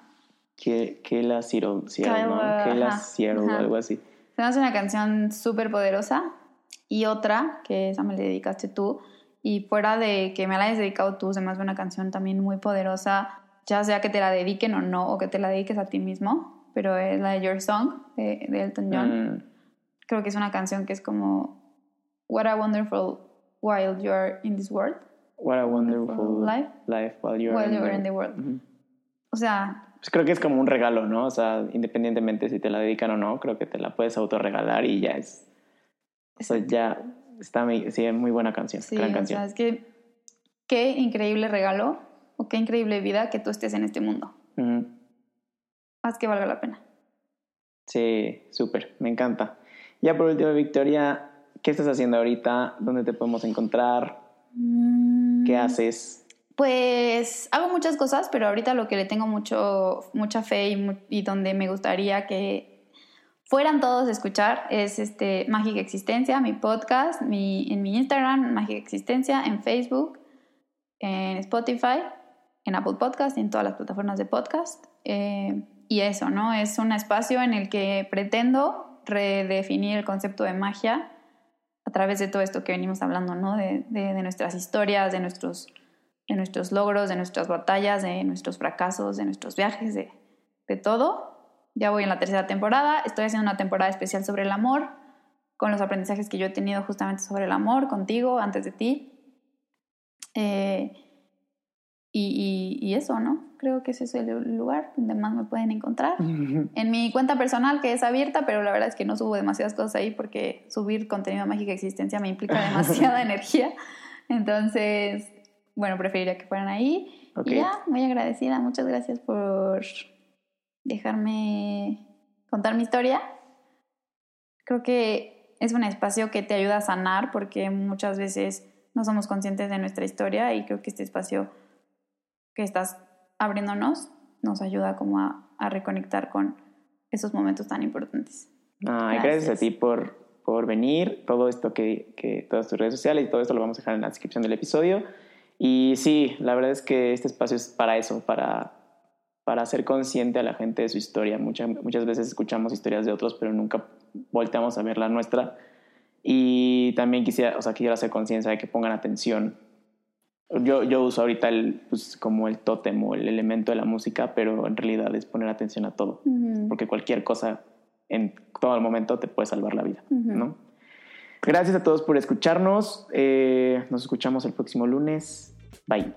que, que la Seattle, ¿no? Que la ajá. algo así. Se me hace una canción súper poderosa. Y otra, que esa me la dedicaste tú. Y fuera de que me la hayas dedicado tú, se me hace una canción también muy poderosa. Ya sea que te la dediquen o no, o que te la dediques a ti mismo. Pero es la de Your Song, de, de Elton John. Mm, Creo que es una canción que es como... What a wonderful while you're in this world. what a wonderful life. life while you're, While in, the... in the world. Ujú. O sea, Pues creo que es como un regalo, ¿no? O sea, independientemente si te la dedican o no, creo que te la puedes autorregalar y ya es. O sea, ya está muy, sí, muy buena canción, Sí, gran o canción. sea, es que qué increíble regalo o qué increíble vida que tú estés en este mundo. Ujú. Haz que valga la pena. Sí, súper, me encanta. Ya por último, Victoria, ¿qué estás haciendo ahorita? ¿Dónde te podemos encontrar? ¿Qué haces? Pues hago muchas cosas, pero ahorita lo que le tengo mucho, mucha fe y, donde me gustaría que fueran todos a escuchar es este Mágica Existencia, mi podcast, mi, en mi Instagram, Mágica Existencia, en Facebook, en Spotify, en Apple Podcast y en todas las plataformas de podcast. Eh, y eso, ¿no? Es un espacio en el que pretendo redefinir el concepto de magia través de todo esto que venimos hablando, ¿no? De, de- de nuestras historias, de nuestros de nuestros logros, de nuestras batallas, de nuestros fracasos, de nuestros viajes, de, de todo. Ya voy en la tercera temporada, estoy haciendo una temporada especial sobre el amor, con los aprendizajes que yo he tenido justamente sobre el amor, contigo, antes de ti. Eh, y, y, eso, ¿no? Creo que ese es el lugar donde más me pueden encontrar. En mi cuenta personal, que es abierta, pero la verdad es que no subo demasiadas cosas ahí porque subir contenido de mágica existencia me implica demasiada energía. Entonces, bueno, preferiría que fueran ahí. Y ya, muy agradecida. Muchas gracias por dejarme contar mi historia. Creo que es un espacio que te ayuda a sanar porque muchas veces no somos conscientes de nuestra historia y creo que este espacio que estás abriéndonos nos ayuda como a, reconectar con esos momentos tan importantes. gracias. a ti por, por venir, todo esto que, que, todas tus redes sociales y todo esto lo vamos a dejar en la descripción del episodio. Y sí, la verdad es que este espacio es para eso, para, para hacer consciente a la gente de su historia. Muchas, muchas veces escuchamos historias de otros, pero nunca volteamos a ver la nuestra. Y también quisiera, o sea, quisiera hacer conciencia de que pongan atención yo, yo uso ahorita el, pues, como el tótem o el elemento de la música, pero en realidad es poner atención a todo, porque cualquier cosa en todo el momento te puede salvar la vida, ¿no? Gracias a todos por escucharnos. Eh, nos escuchamos el próximo lunes. Bye.